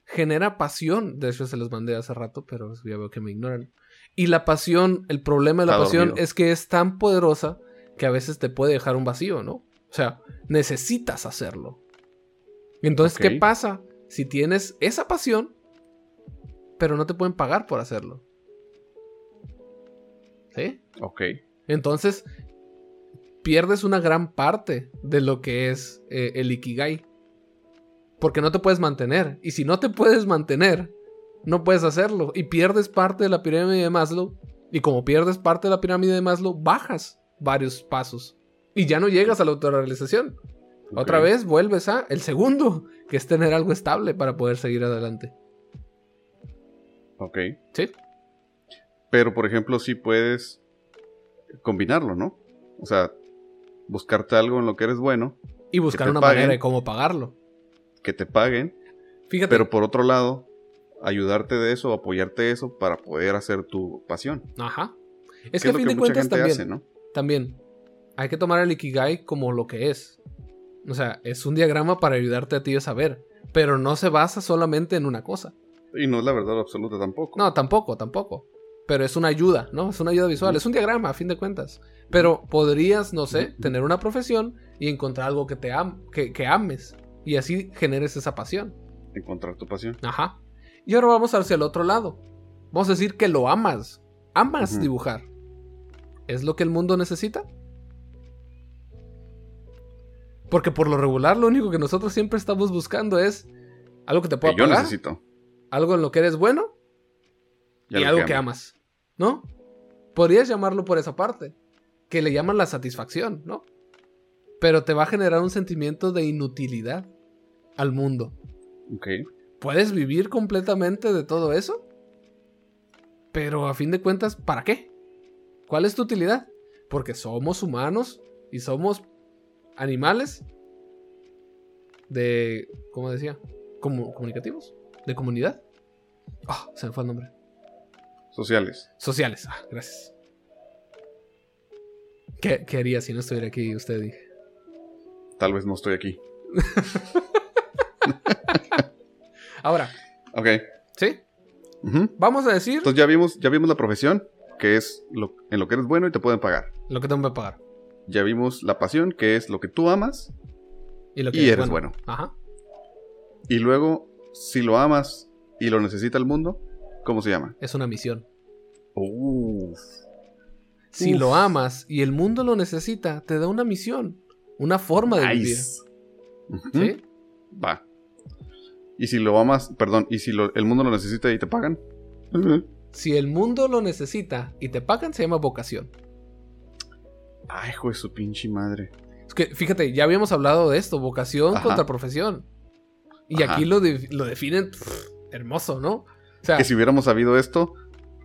genera pasión. De hecho, se los mandé hace rato, pero ya veo que me ignoran. Y la pasión, el problema de la Está pasión dormido. es que es tan poderosa que a veces te puede dejar un vacío, ¿no? O sea, necesitas hacerlo. Entonces, ¿qué pasa si tienes esa pasión, pero no te pueden pagar por hacerlo? ¿Sí? Ok. Entonces, pierdes una gran parte de lo que es eh, el Ikigai. Porque no te puedes mantener. Y si no te puedes mantener, no puedes hacerlo. Y pierdes parte de la pirámide de Maslow. Y como pierdes parte de la pirámide de Maslow, bajas varios pasos. Y ya no llegas a la autorrealización. Otra vez vuelves a el segundo, que es tener algo estable para poder seguir adelante. Ok. ¿Sí? Pero, por ejemplo, sí puedes combinarlo, ¿no? O sea, buscarte algo en lo que eres bueno, Y buscar una paguen. manera de cómo pagarlo. que te paguen, Fíjate. pero por otro lado, ayudarte de eso, apoyarte de eso para poder hacer tu pasión. Ajá. Es Que que a fin de cuentas también. hace, ¿no? también hay que tomar el Ikigai como lo que es. O sea, es un diagrama para ayudarte a ti a saber, pero no se basa solamente en una cosa. Y no es la verdad absoluta tampoco. No, tampoco, tampoco. Pero es una ayuda, ¿no? Es una ayuda visual, es un diagrama a fin de cuentas. Pero podrías, no sé, tener una profesión y encontrar algo que te am que, que ames y así generes esa pasión. Encontrar tu pasión. Ajá. Y ahora vamos hacia el otro lado. Vamos a decir que lo amas. Amas dibujar. ¿Es lo que el mundo necesita? Porque por lo regular lo único que nosotros siempre estamos buscando es algo que te pueda Que yo pagar, necesito. algo en lo que eres bueno y, algo que, amo. amas, ¿no? Podrías llamarlo por esa parte, que le llaman la satisfacción, ¿no? Pero te va a generar un sentimiento de inutilidad al mundo. Ok. ¿Puedes vivir completamente de todo eso? Pero a fin de cuentas, ¿para qué? ¿Cuál es tu utilidad? Porque somos humanos y somos animales de, ¿cómo decía? Comu- comunicativos, de comunidad. Ah, se me fue el nombre. Sociales. Sociales. Ah, gracias. ¿Qué, qué haría si no estuviera aquí usted? Dije. Tal vez no estoy aquí. *laughs* Ahora, Ok. ¿sí? Vamos a decir Entonces ya vimos, ya vimos la profesión, que es lo, en lo que eres bueno y te pueden pagar. lo que tengo que pagar. Ya vimos la pasión, que es lo que tú amas Y, lo que y es eres bueno. Ajá. Y luego, si lo amas y lo necesita el mundo, ¿cómo se llama? Es una misión. Uf. Si Uf. lo amas y el mundo lo necesita, te da una misión. Una forma de vivir. Nice. ¿Sí? Va. Y si lo amas, perdón, y si lo- el mundo lo necesita y te pagan. Si el mundo lo necesita y te pagan, se llama vocación. Ay, hijo de su pinche madre. Es que, fíjate, ya habíamos hablado de esto, vocación Ajá. contra profesión. Y Ajá. aquí lo, de- lo definen pff, hermoso, ¿no? O sea, Que si hubiéramos sabido esto.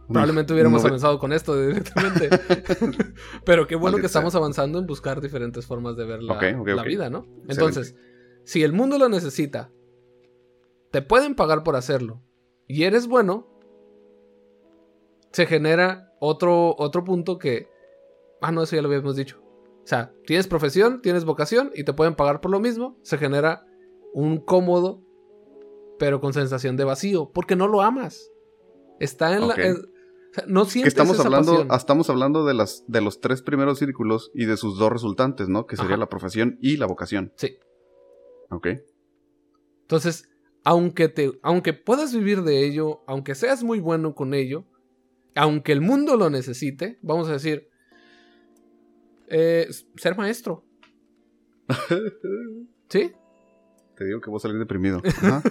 probablemente hubiéramos no avanzado con esto directamente. *laughs* *laughs* Pero qué bueno que estamos avanzando en buscar diferentes formas de ver la, la vida, ¿no? Entonces, si el mundo lo necesita, te pueden pagar por hacerlo, y eres bueno, se genera otro, otro punto que... Ah, no, eso ya lo habíamos dicho. O sea, tienes profesión, tienes vocación y te pueden pagar por lo mismo. Se genera un cómodo, pero con sensación de vacío, porque no lo amas. Está en la... en- o sea, no Que sientes estamos esa hablando, pasión. estamos hablando de las de los tres primeros círculos y de sus dos resultantes, ¿no? Que sería Ajá. la profesión y la vocación. Sí. Ok. Entonces, aunque, te, aunque puedas vivir de ello, aunque seas muy bueno con ello, aunque el mundo lo necesite, vamos a decir, eh, ser maestro. *laughs* ¿Sí? Te digo que voy a salir deprimido. Ajá.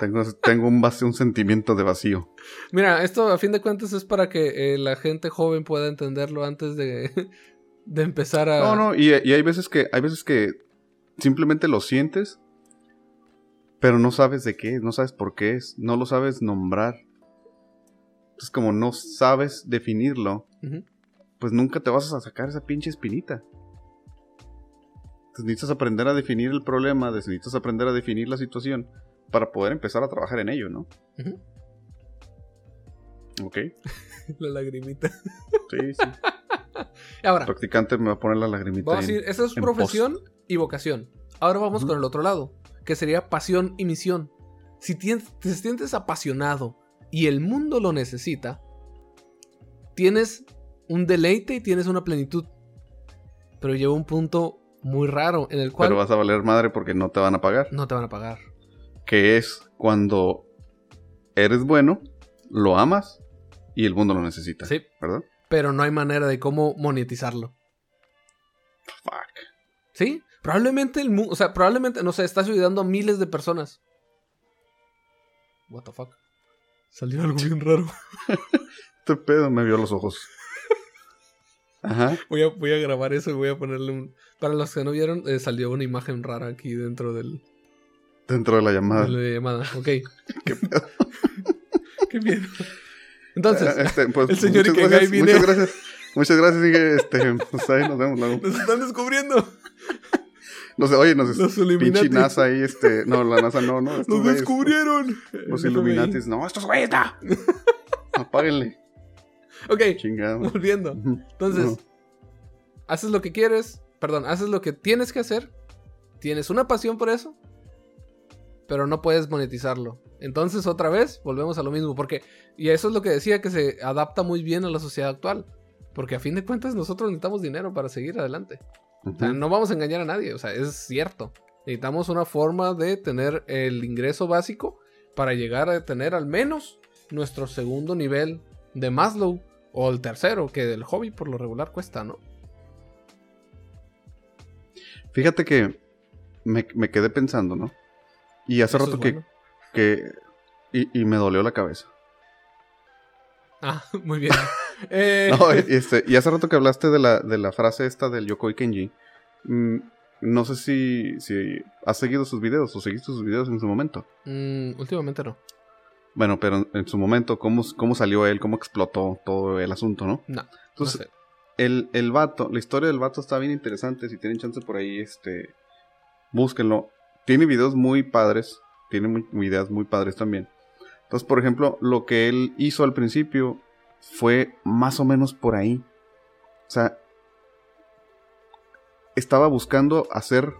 tengo, tengo un, vacío, un sentimiento de vacío. Mira, esto a fin de cuentas es para que eh, la gente joven pueda entenderlo antes de, *laughs* de empezar a... No, no, y, y hay veces que, hay veces que simplemente lo sientes, pero no sabes de qué, es, no sabes por qué es, no lo sabes nombrar. Entonces, como no sabes definirlo, Ujú. Pues nunca te vas a sacar esa pinche espinita. Entonces necesitas aprender a definir el problema, necesitas aprender a definir la situación para poder empezar a trabajar en ello, ¿no? Ujú. Ok, *laughs* La lagrimita. sí, sí. *laughs* Ahora, Practicante me va a poner la lagrimita. Vamos a decir, esa es profesión y vocación. Ahora vamos con el otro lado, que sería pasión y misión. Si te sientes apasionado y el mundo lo necesita, tienes un deleite y tienes una plenitud. Pero llega un punto muy raro en el cual Pero vas a valer madre porque no te van a pagar. no te van a pagar. Que es cuando eres bueno, lo amas y el mundo lo necesita. Sí, ¿Verdad? pero no hay manera de cómo monetizarlo. Fuck. ¿Sí? Probablemente el mundo, o sea, probablemente, no sé, estás ayudando a miles de personas. What the fuck? Salió algo bien raro. *laughs* Este pedo me vio los ojos. Ajá. *laughs* Voy a, voy a grabar eso y voy a ponerle un... Para los que no vieron, eh, salió una imagen rara aquí dentro del, Dentro de la llamada. de la llamada. Ok. *laughs* ¿Qué pedo? *laughs* Qué miedo. Entonces, Este, pues, el señor muchas Ikigai gracias, viene- Muchas gracias. Muchas gracias, Inge. Este, pues ahí nos vemos luego. nos están descubriendo. No sé, oye, nos Los pinche. NASA ahí, este. No, la NASA no, no. estos ¡Nos güeyes, descubrieron! Los. Illuminatis. No, estos güeyes, no. Apáguenle. *laughs* Ok, volviendo. Entonces, haces lo que quieres, perdón, haces lo que tienes que hacer, tienes una pasión por eso, pero no puedes monetizarlo. Entonces, otra vez, volvemos a lo mismo, porque, y eso es lo que decía, que se adapta muy bien a la sociedad actual, porque a fin de cuentas nosotros necesitamos dinero para seguir adelante. O sea, no vamos a engañar a nadie, o sea, es cierto. Necesitamos una forma de tener el ingreso básico para llegar a tener al menos nuestro segundo nivel de Maslow o el tercero, que el hobby por lo regular cuesta, ¿no? Fíjate que me, me quedé pensando, ¿no? Y hace Eso rato que, que y, y me dolió la cabeza. Ah, *laughs* muy bien. *laughs* Eh, No, este, y hace rato que hablaste de la, de la frase esta del Yokoi Kenji. mm, no sé si, si has seguido sus videos o seguiste sus videos en su momento. mm, últimamente no. Bueno, pero en, su momento, ¿cómo, ¿cómo salió él? ¿Cómo explotó todo el asunto, no? No. Entonces, no sé. el, el vato, la historia del vato está bien interesante. Si tienen chance por ahí, este, búsquenlo. Tiene videos muy padres. Tiene muy- ideas muy padres también. Entonces, por ejemplo, lo que él hizo al principio fue más o menos por ahí. O sea, estaba buscando hacer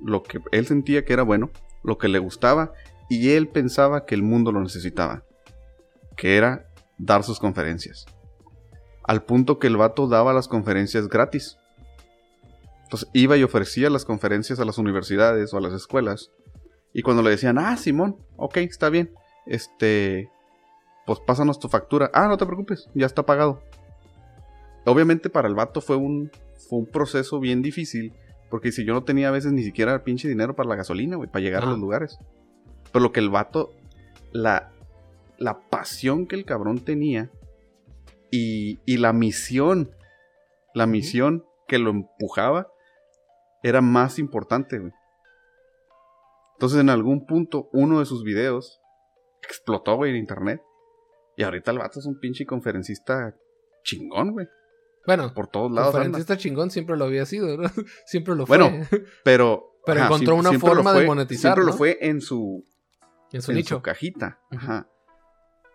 lo que él sentía que era bueno, lo que le gustaba, y él pensaba que el mundo lo necesitaba, que era dar sus conferencias. Al punto que el vato daba las conferencias gratis. Entonces iba y ofrecía las conferencias a las universidades o a las escuelas. Y cuando le decían, ah, Simón, ok, está bien, este, pues pásanos tu factura. Ah, no te preocupes, ya está pagado. Obviamente para el vato fue un, fue un proceso bien difícil, porque si yo no tenía a veces ni siquiera pinche dinero para la gasolina, güey, para llegar a los lugares. Pero lo que el vato, la, la pasión que el cabrón tenía y, y la misión, la misión que lo empujaba, era más importante, güey. Entonces en algún punto uno de sus videos explotó, güey, en internet. Y ahorita el vato es un pinche conferencista chingón, güey. Bueno, por todos lados. Conferencista chingón siempre lo había sido, ¿no? *laughs* Siempre lo fue. Bueno, pero. pero encontró una forma de monetizar. Siempre lo fue en su. En su nicho. su cajita. Ajá.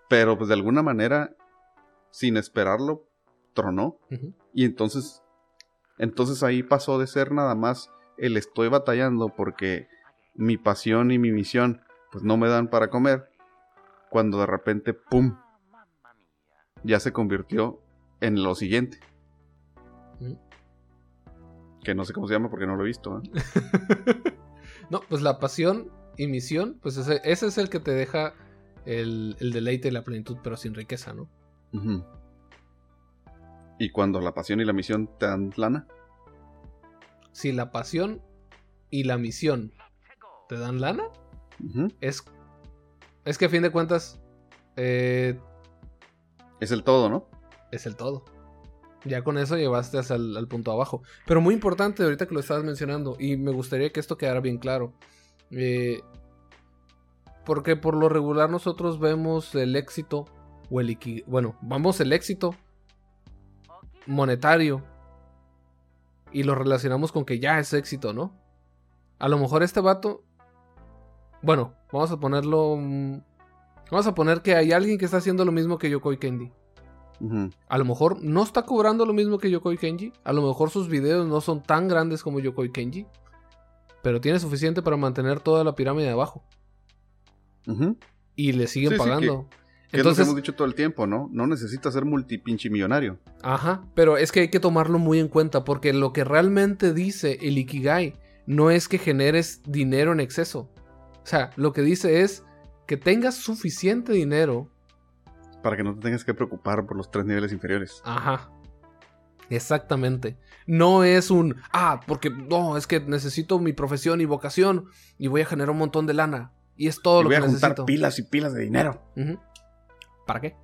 Pero pues de alguna manera, sin esperarlo, tronó. Y entonces. Entonces ahí pasó de ser nada más el estoy batallando porque mi pasión y mi misión pues no me dan para comer. Cuando de repente, ¡pum! Ya se convirtió en lo siguiente. Que no sé cómo se llama porque no lo he visto. ¿eh? *laughs* no, pues la pasión y misión, pues ese, es el que te deja el, deleite y la plenitud, pero sin riqueza, ¿no? ¿Y cuando la pasión y la misión te dan lana? Si la pasión y la misión te dan lana, es, es que a fin de cuentas... Eh, es el todo, ¿no? Es el todo. Ya con eso llevaste hasta el punto abajo. Pero muy importante ahorita que lo estabas mencionando, y me gustaría que esto quedara bien claro. Eh, porque por lo regular nosotros vemos el éxito, o el bueno, vamos el éxito monetario y lo relacionamos con que ya es éxito, ¿no? A lo mejor este vato, bueno, vamos a ponerlo, mm, vamos a poner que hay alguien que está haciendo lo mismo que Yokoi Kendi. A lo mejor no está cobrando lo mismo que Yokoi Kenji. A lo mejor sus videos no son tan grandes como Yokoi Kenji. Pero tiene suficiente para mantener toda la pirámide de abajo. Y le siguen pagando. Entonces, es hemos dicho todo el tiempo, ¿no? No necesita ser multipinche millonario. Ajá, pero es que hay que tomarlo muy en cuenta porque lo que realmente dice el Ikigai no es que generes dinero en exceso. O sea, lo que dice es que tengas suficiente dinero para que no te tengas que preocupar por los tres niveles inferiores. Ajá. Exactamente. No es un, ah, porque no, es que necesito mi profesión y vocación y voy a generar un montón de lana. Y es todo lo que necesito. Voy a juntar pilas y pilas de dinero. ¿Para qué?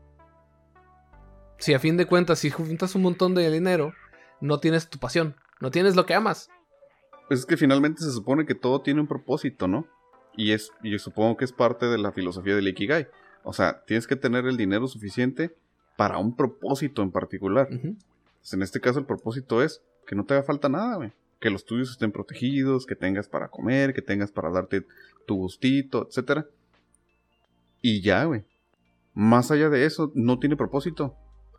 Si a fin de cuentas, si juntas un montón de dinero, no tienes tu pasión, no tienes lo que amas. Pues es que finalmente se supone que todo tiene un propósito, ¿no? Y es, y supongo que es parte de la filosofía del Ikigai. O sea, tienes que tener el dinero suficiente para un propósito en particular. En este caso el propósito es que no te haga falta nada, güey. Que los tuyos estén protegidos, que tengas para comer, que tengas para darte tu gustito, etc. Y ya, güey. Más allá de eso, no tiene propósito.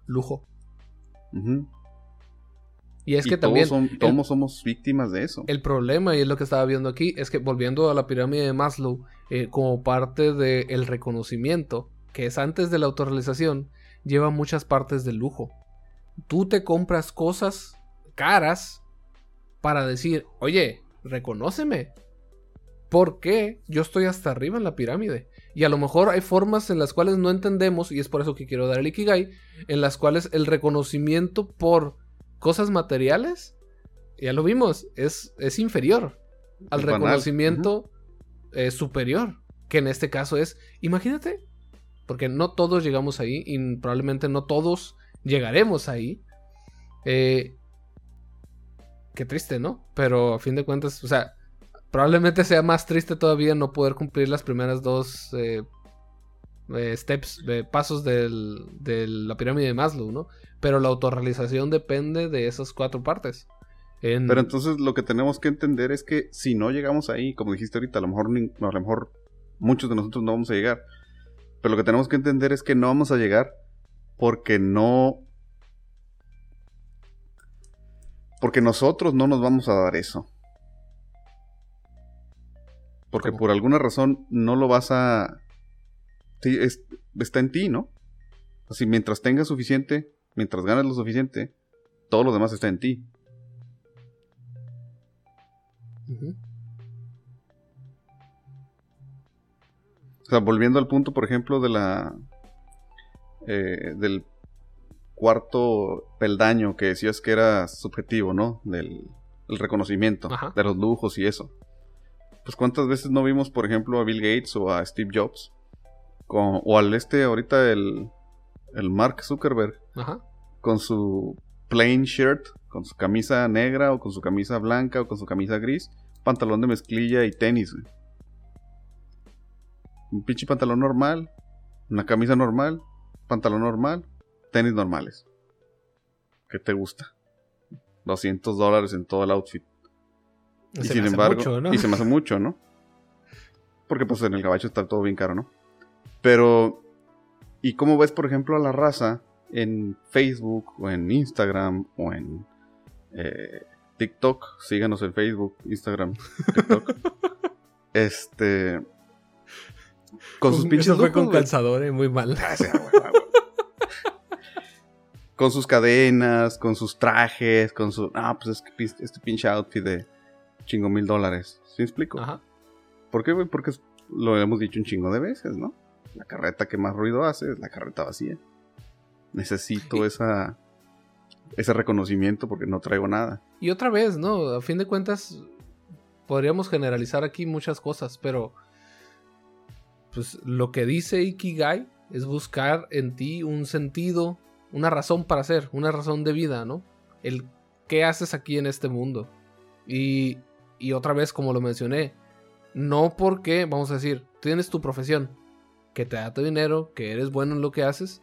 Lujo. Y es que también. Todos, somos víctimas de eso. El problema, y es lo que estaba viendo aquí, es que volviendo a la pirámide de Maslow, eh, como parte del reconocimiento, que es antes de la autorrealización, lleva muchas partes del lujo. Tú te compras cosas caras para decir, oye, reconóceme. ¿Por qué yo estoy hasta arriba en la pirámide? Y a lo mejor hay formas en las cuales no entendemos, y es por eso que quiero dar el Ikigai, en las cuales el reconocimiento por cosas materiales, ya lo vimos, es, es inferior al reconocimiento eh, superior, que en este caso es, imagínate, porque no todos llegamos ahí y probablemente no todos llegaremos ahí. Eh, qué triste, ¿no? Pero a fin de cuentas, o sea, probablemente sea más triste todavía no poder cumplir las primeras dos eh, steps, pasos de la pirámide de Maslow, ¿no? pero la autorrealización depende de esas cuatro partes. Pero entonces lo que tenemos que entender es que si no llegamos ahí, como dijiste ahorita, a lo mejor, a lo mejor muchos de nosotros no vamos a llegar. Pero lo que tenemos que entender es que no vamos a llegar porque no... Porque nosotros no nos vamos a dar eso. Porque ¿Cómo? por alguna razón no lo vas a... Sí, es- está en ti, ¿no? Así, mientras tengas suficiente, mientras ganes lo suficiente, todo lo demás está en ti. O sea, volviendo al punto, por ejemplo, de la. Eh, del cuarto peldaño que decías que era subjetivo, ¿no? Del el reconocimiento, Ajá. de los lujos y eso. Pues cuántas veces no vimos, por ejemplo, a Bill Gates o a Steve Jobs, con- o al este ahorita el, el Mark Zuckerberg, Ajá. con su plain shirt, con su camisa negra o con su camisa blanca o con su camisa gris, pantalón de mezclilla y tenis. güey. Un pinche pantalón normal, una camisa normal, pantalón normal, tenis normales. ¿Qué te gusta? 200 dólares en todo el outfit. Y Se sin embargo, mucho, ¿no? y se me hace mucho, ¿no? Porque pues en el gabacho está todo bien caro, ¿no? Pero, ¿y cómo ves, por ejemplo, a la raza en Facebook o en Instagram o en eh, TikTok? Síganos en Facebook, Instagram, TikTok. *laughs* este... Con sus pinches Eso fue lujos, con güey. calzador, eh, muy mal. Ah, güey, güey, güey. con sus cadenas, con sus trajes, con su... Ah, pues es que este pinche outfit de chingo mil dólares. ¿Sí me explico? Ajá. ¿Por qué, güey? Porque lo hemos dicho un chingo de veces, ¿no? La carreta que más ruido hace es la carreta vacía. Necesito esa... Ese reconocimiento porque no traigo nada. Y otra vez, ¿no? A fin de cuentas, podríamos generalizar aquí muchas cosas, pero pues lo que dice Ikigai es buscar en ti un sentido, una razón para ser, una razón de vida, ¿no? El qué haces aquí en este mundo. Y, y otra vez, como lo mencioné, no porque, vamos a decir, tienes tu profesión, que te da tu dinero, que eres bueno en lo que haces,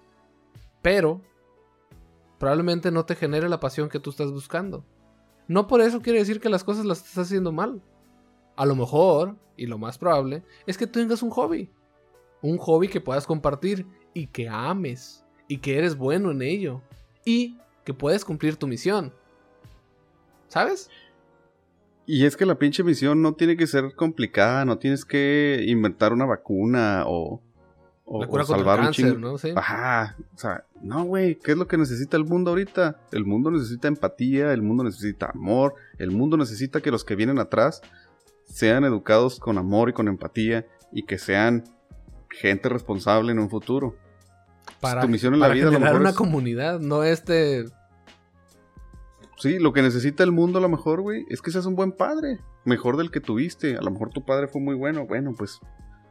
pero probablemente no te genere la pasión que tú estás buscando. No por eso quiere decir que las cosas las estás haciendo mal. A lo mejor, y lo más probable, es que tengas un hobby. Un hobby que puedas compartir y que ames. Y que eres bueno en ello. Y que puedes cumplir tu misión. ¿Sabes? Y es que la pinche misión no tiene que ser complicada, no tienes que inventar una vacuna o, o, La cura o contra el salvar un cáncer. ¿no? Sí. Ajá, o sea, no, güey, ¿qué es lo que necesita el mundo ahorita? El mundo necesita empatía, el mundo necesita amor, el mundo necesita que los que vienen atrás sean educados con amor y con empatía y que sean gente responsable en un futuro. Para, tu misión en la vida a lo mejor una es- comunidad, no este... Sí, lo que necesita el mundo a lo mejor, güey, es que seas un buen padre, mejor del que tuviste. A lo mejor tu padre fue muy bueno, bueno, pues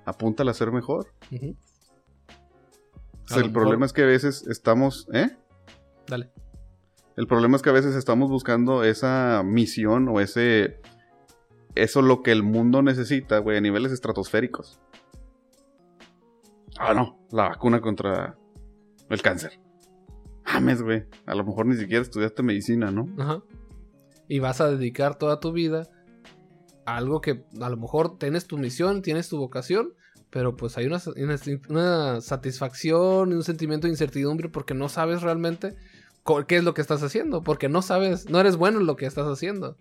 apúntale a ser mejor. O sea, el problema es que a veces estamos, ¿eh? Dale. El problema es que a veces estamos buscando esa misión o ese. Eso lo que el mundo necesita, güey, a niveles estratosféricos. Ah, no, la vacuna contra el cáncer. Mames, güey. A lo mejor ni siquiera estudiaste medicina, ¿no? Ajá. Y vas a dedicar toda tu vida a algo que a lo mejor tienes tu misión, tienes tu vocación, pero pues hay una, una, satisfacción y un sentimiento de incertidumbre porque no sabes realmente qué es lo que estás haciendo, porque no sabes, no eres bueno en lo que estás haciendo.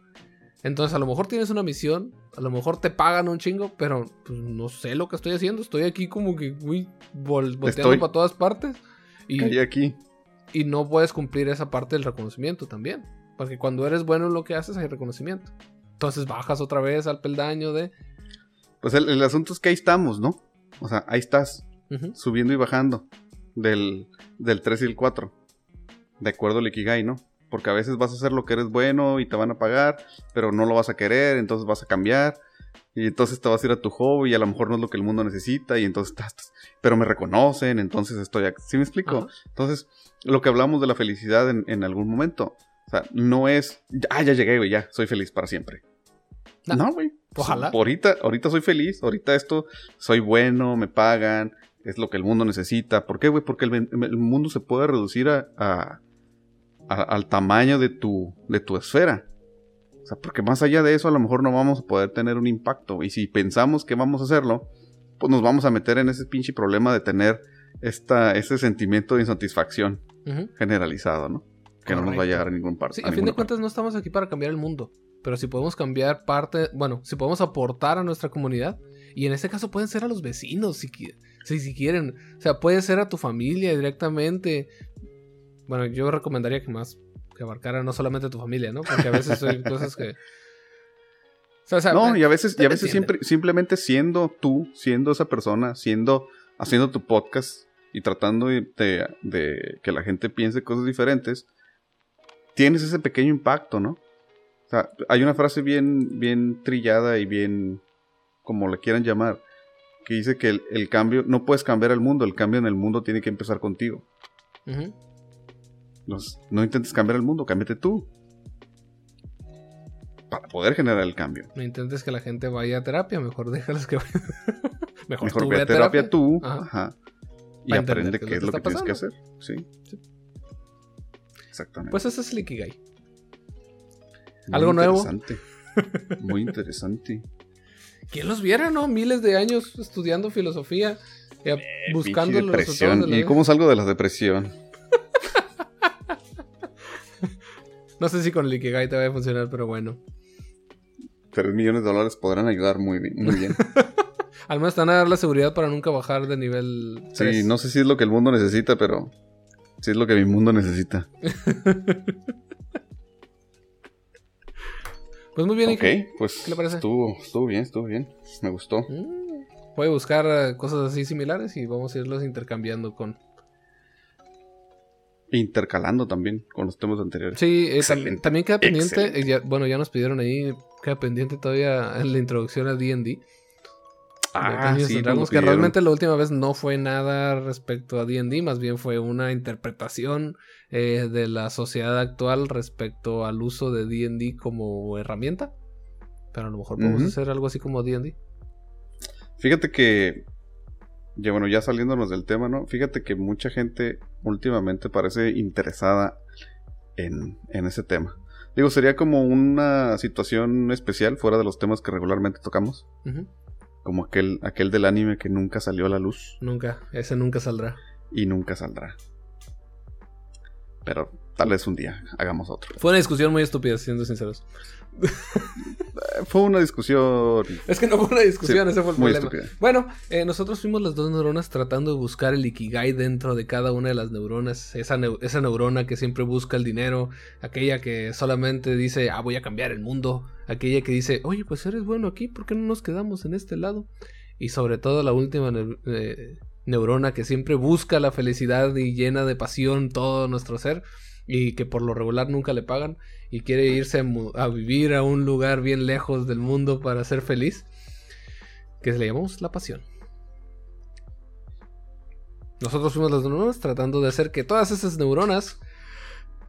Entonces a lo mejor tienes una misión, a lo mejor te pagan un chingo, pero pues, no sé lo que estoy haciendo, estoy aquí como que uy, vol- volteando Estoy- para todas partes. Y, Caí aquí. y no puedes cumplir esa parte del reconocimiento también. Porque cuando eres bueno en lo que haces hay reconocimiento. Entonces bajas otra vez al peldaño de... Pues el, el asunto es que ahí estamos, ¿no? O sea, ahí estás. Subiendo y bajando del, del 3 y el 4. De acuerdo al Ikigai, ¿no? Porque a veces vas a hacer lo que eres bueno y te van a pagar, pero no lo vas a querer, entonces vas a cambiar. Y entonces te vas a ir a tu hobby y a lo mejor no es lo que el mundo necesita y entonces pero me reconocen, entonces estoy aquí. ¿Sí me explico? Entonces, lo que hablamos de la felicidad en, en algún momento, o sea, no es, ah, ya llegué, güey, ya, soy feliz para siempre. No. No, güey. Ojalá. Ahorita, ahorita soy feliz, ahorita esto, soy bueno, me pagan, es lo que el mundo necesita. ¿Por qué, güey? Porque el, el mundo se puede reducir a, a- a- al tamaño de tu, de tu esfera. O sea, porque más allá de eso, a lo mejor no vamos a poder tener un impacto. Y si pensamos que vamos a hacerlo, pues nos vamos a meter en ese pinche problema de tener esta, ese sentimiento de insatisfacción generalizado, ¿no? Que no nos va a llegar a ningún parte. Sí, a fin de cuentas no estamos aquí para cambiar el mundo. pero si podemos cambiar parte, bueno, si podemos aportar a nuestra comunidad, y en este caso pueden ser a los vecinos si, si, si quieren, o sea, puede ser a tu familia directamente. Bueno, yo recomendaría que más que abarcara no solamente tu familia, ¿no? Porque a veces hay cosas que... no, y a veces, y a veces siempre, simplemente siendo tú, siendo esa persona, siendo, haciendo tu podcast y tratando de, de, que la gente piense cosas diferentes, tienes ese pequeño impacto, ¿no? O sea, hay una frase bien, bien trillada y bien, como le quieran llamar, que dice que el, cambio, no puedes cambiar el mundo, el cambio en el mundo tiene que empezar contigo. No intentes cambiar el mundo, cámbiate tú para poder generar el cambio. No intentes que la gente vaya a terapia, mejor déjalos que vayan. *laughs* mejor, mejor ve a terapia, tú. Ajá. Y aprende qué, es lo que tienes que hacer. ¿Sí? Exactamente. Pues ese es el Ikigai. Algo nuevo. Muy interesante. *laughs* ¿Quién los viera, no? Miles de años estudiando filosofía, eh, eh, buscando los resultados ¿Y cómo salgo de la depresión? No sé si con el Ikigai te va a funcionar, pero bueno. 3 millones de dólares podrán ayudar muy bien. Muy bien. *laughs* Al menos te van a dar la seguridad para nunca bajar de nivel. Sí, no sé si es lo que el mundo necesita, pero sí es lo que mi mundo necesita. *laughs* pues muy bien, Ok, pues. ¿Qué le parece? Estuvo, estuvo bien, estuvo bien. Me gustó. Mm, voy a buscar eh, cosas así similares y vamos a irlos intercambiando con. Intercalando también con los temas anteriores. Sí, eh, también queda pendiente. Eh, bueno, ya nos pidieron ahí queda pendiente todavía la introducción a D&D. Ah, sí, que realmente la última vez no fue nada respecto a D&D, más bien fue una interpretación eh, de la sociedad actual respecto al uso de D&D como herramienta. Pero a lo mejor podemos hacer algo así como D&D. Fíjate que, ya bueno, ya saliéndonos del tema, ¿no? Fíjate que mucha gente últimamente parece interesada en, en ese tema. Digo, sería como una situación especial fuera de los temas que regularmente tocamos. Como aquel, aquel del anime que nunca salió a la luz. Nunca, ese nunca saldrá. Y nunca saldrá. Pero tal vez un día hagamos otro. Fue una discusión muy estúpida, siendo sinceros. fue una discusión. Es que no fue una discusión, ese fue el problema. Bueno, eh, nosotros fuimos las dos neuronas tratando de buscar el ikigai dentro de cada una de las neuronas. Esa, esa neurona que siempre busca el dinero, aquella que solamente dice, ah, voy a cambiar el mundo, aquella que dice, oye, pues eres bueno aquí, ¿por qué no nos quedamos en este lado? Y sobre todo la última eh, neurona que siempre busca la felicidad y llena de pasión todo nuestro ser y que por lo regular nunca le pagan y quiere irse a, vivir a un lugar bien lejos del mundo para ser feliz, que le llamamos la pasión. Nosotros fuimos las neuronas tratando de hacer que todas esas neuronas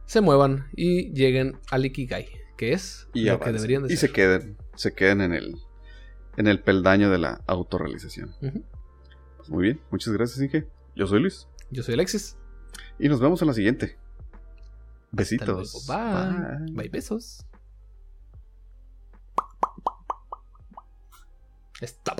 se muevan y lleguen al Ikigai, que es lo que deberían de y se queden, se queden en el, en el peldaño de la autorrealización. Pues muy bien, muchas gracias, Inge. Yo soy Luis. Yo soy Alexis. Y nos vemos en la siguiente. Besitos. Bye. Bye. besos. Estapa.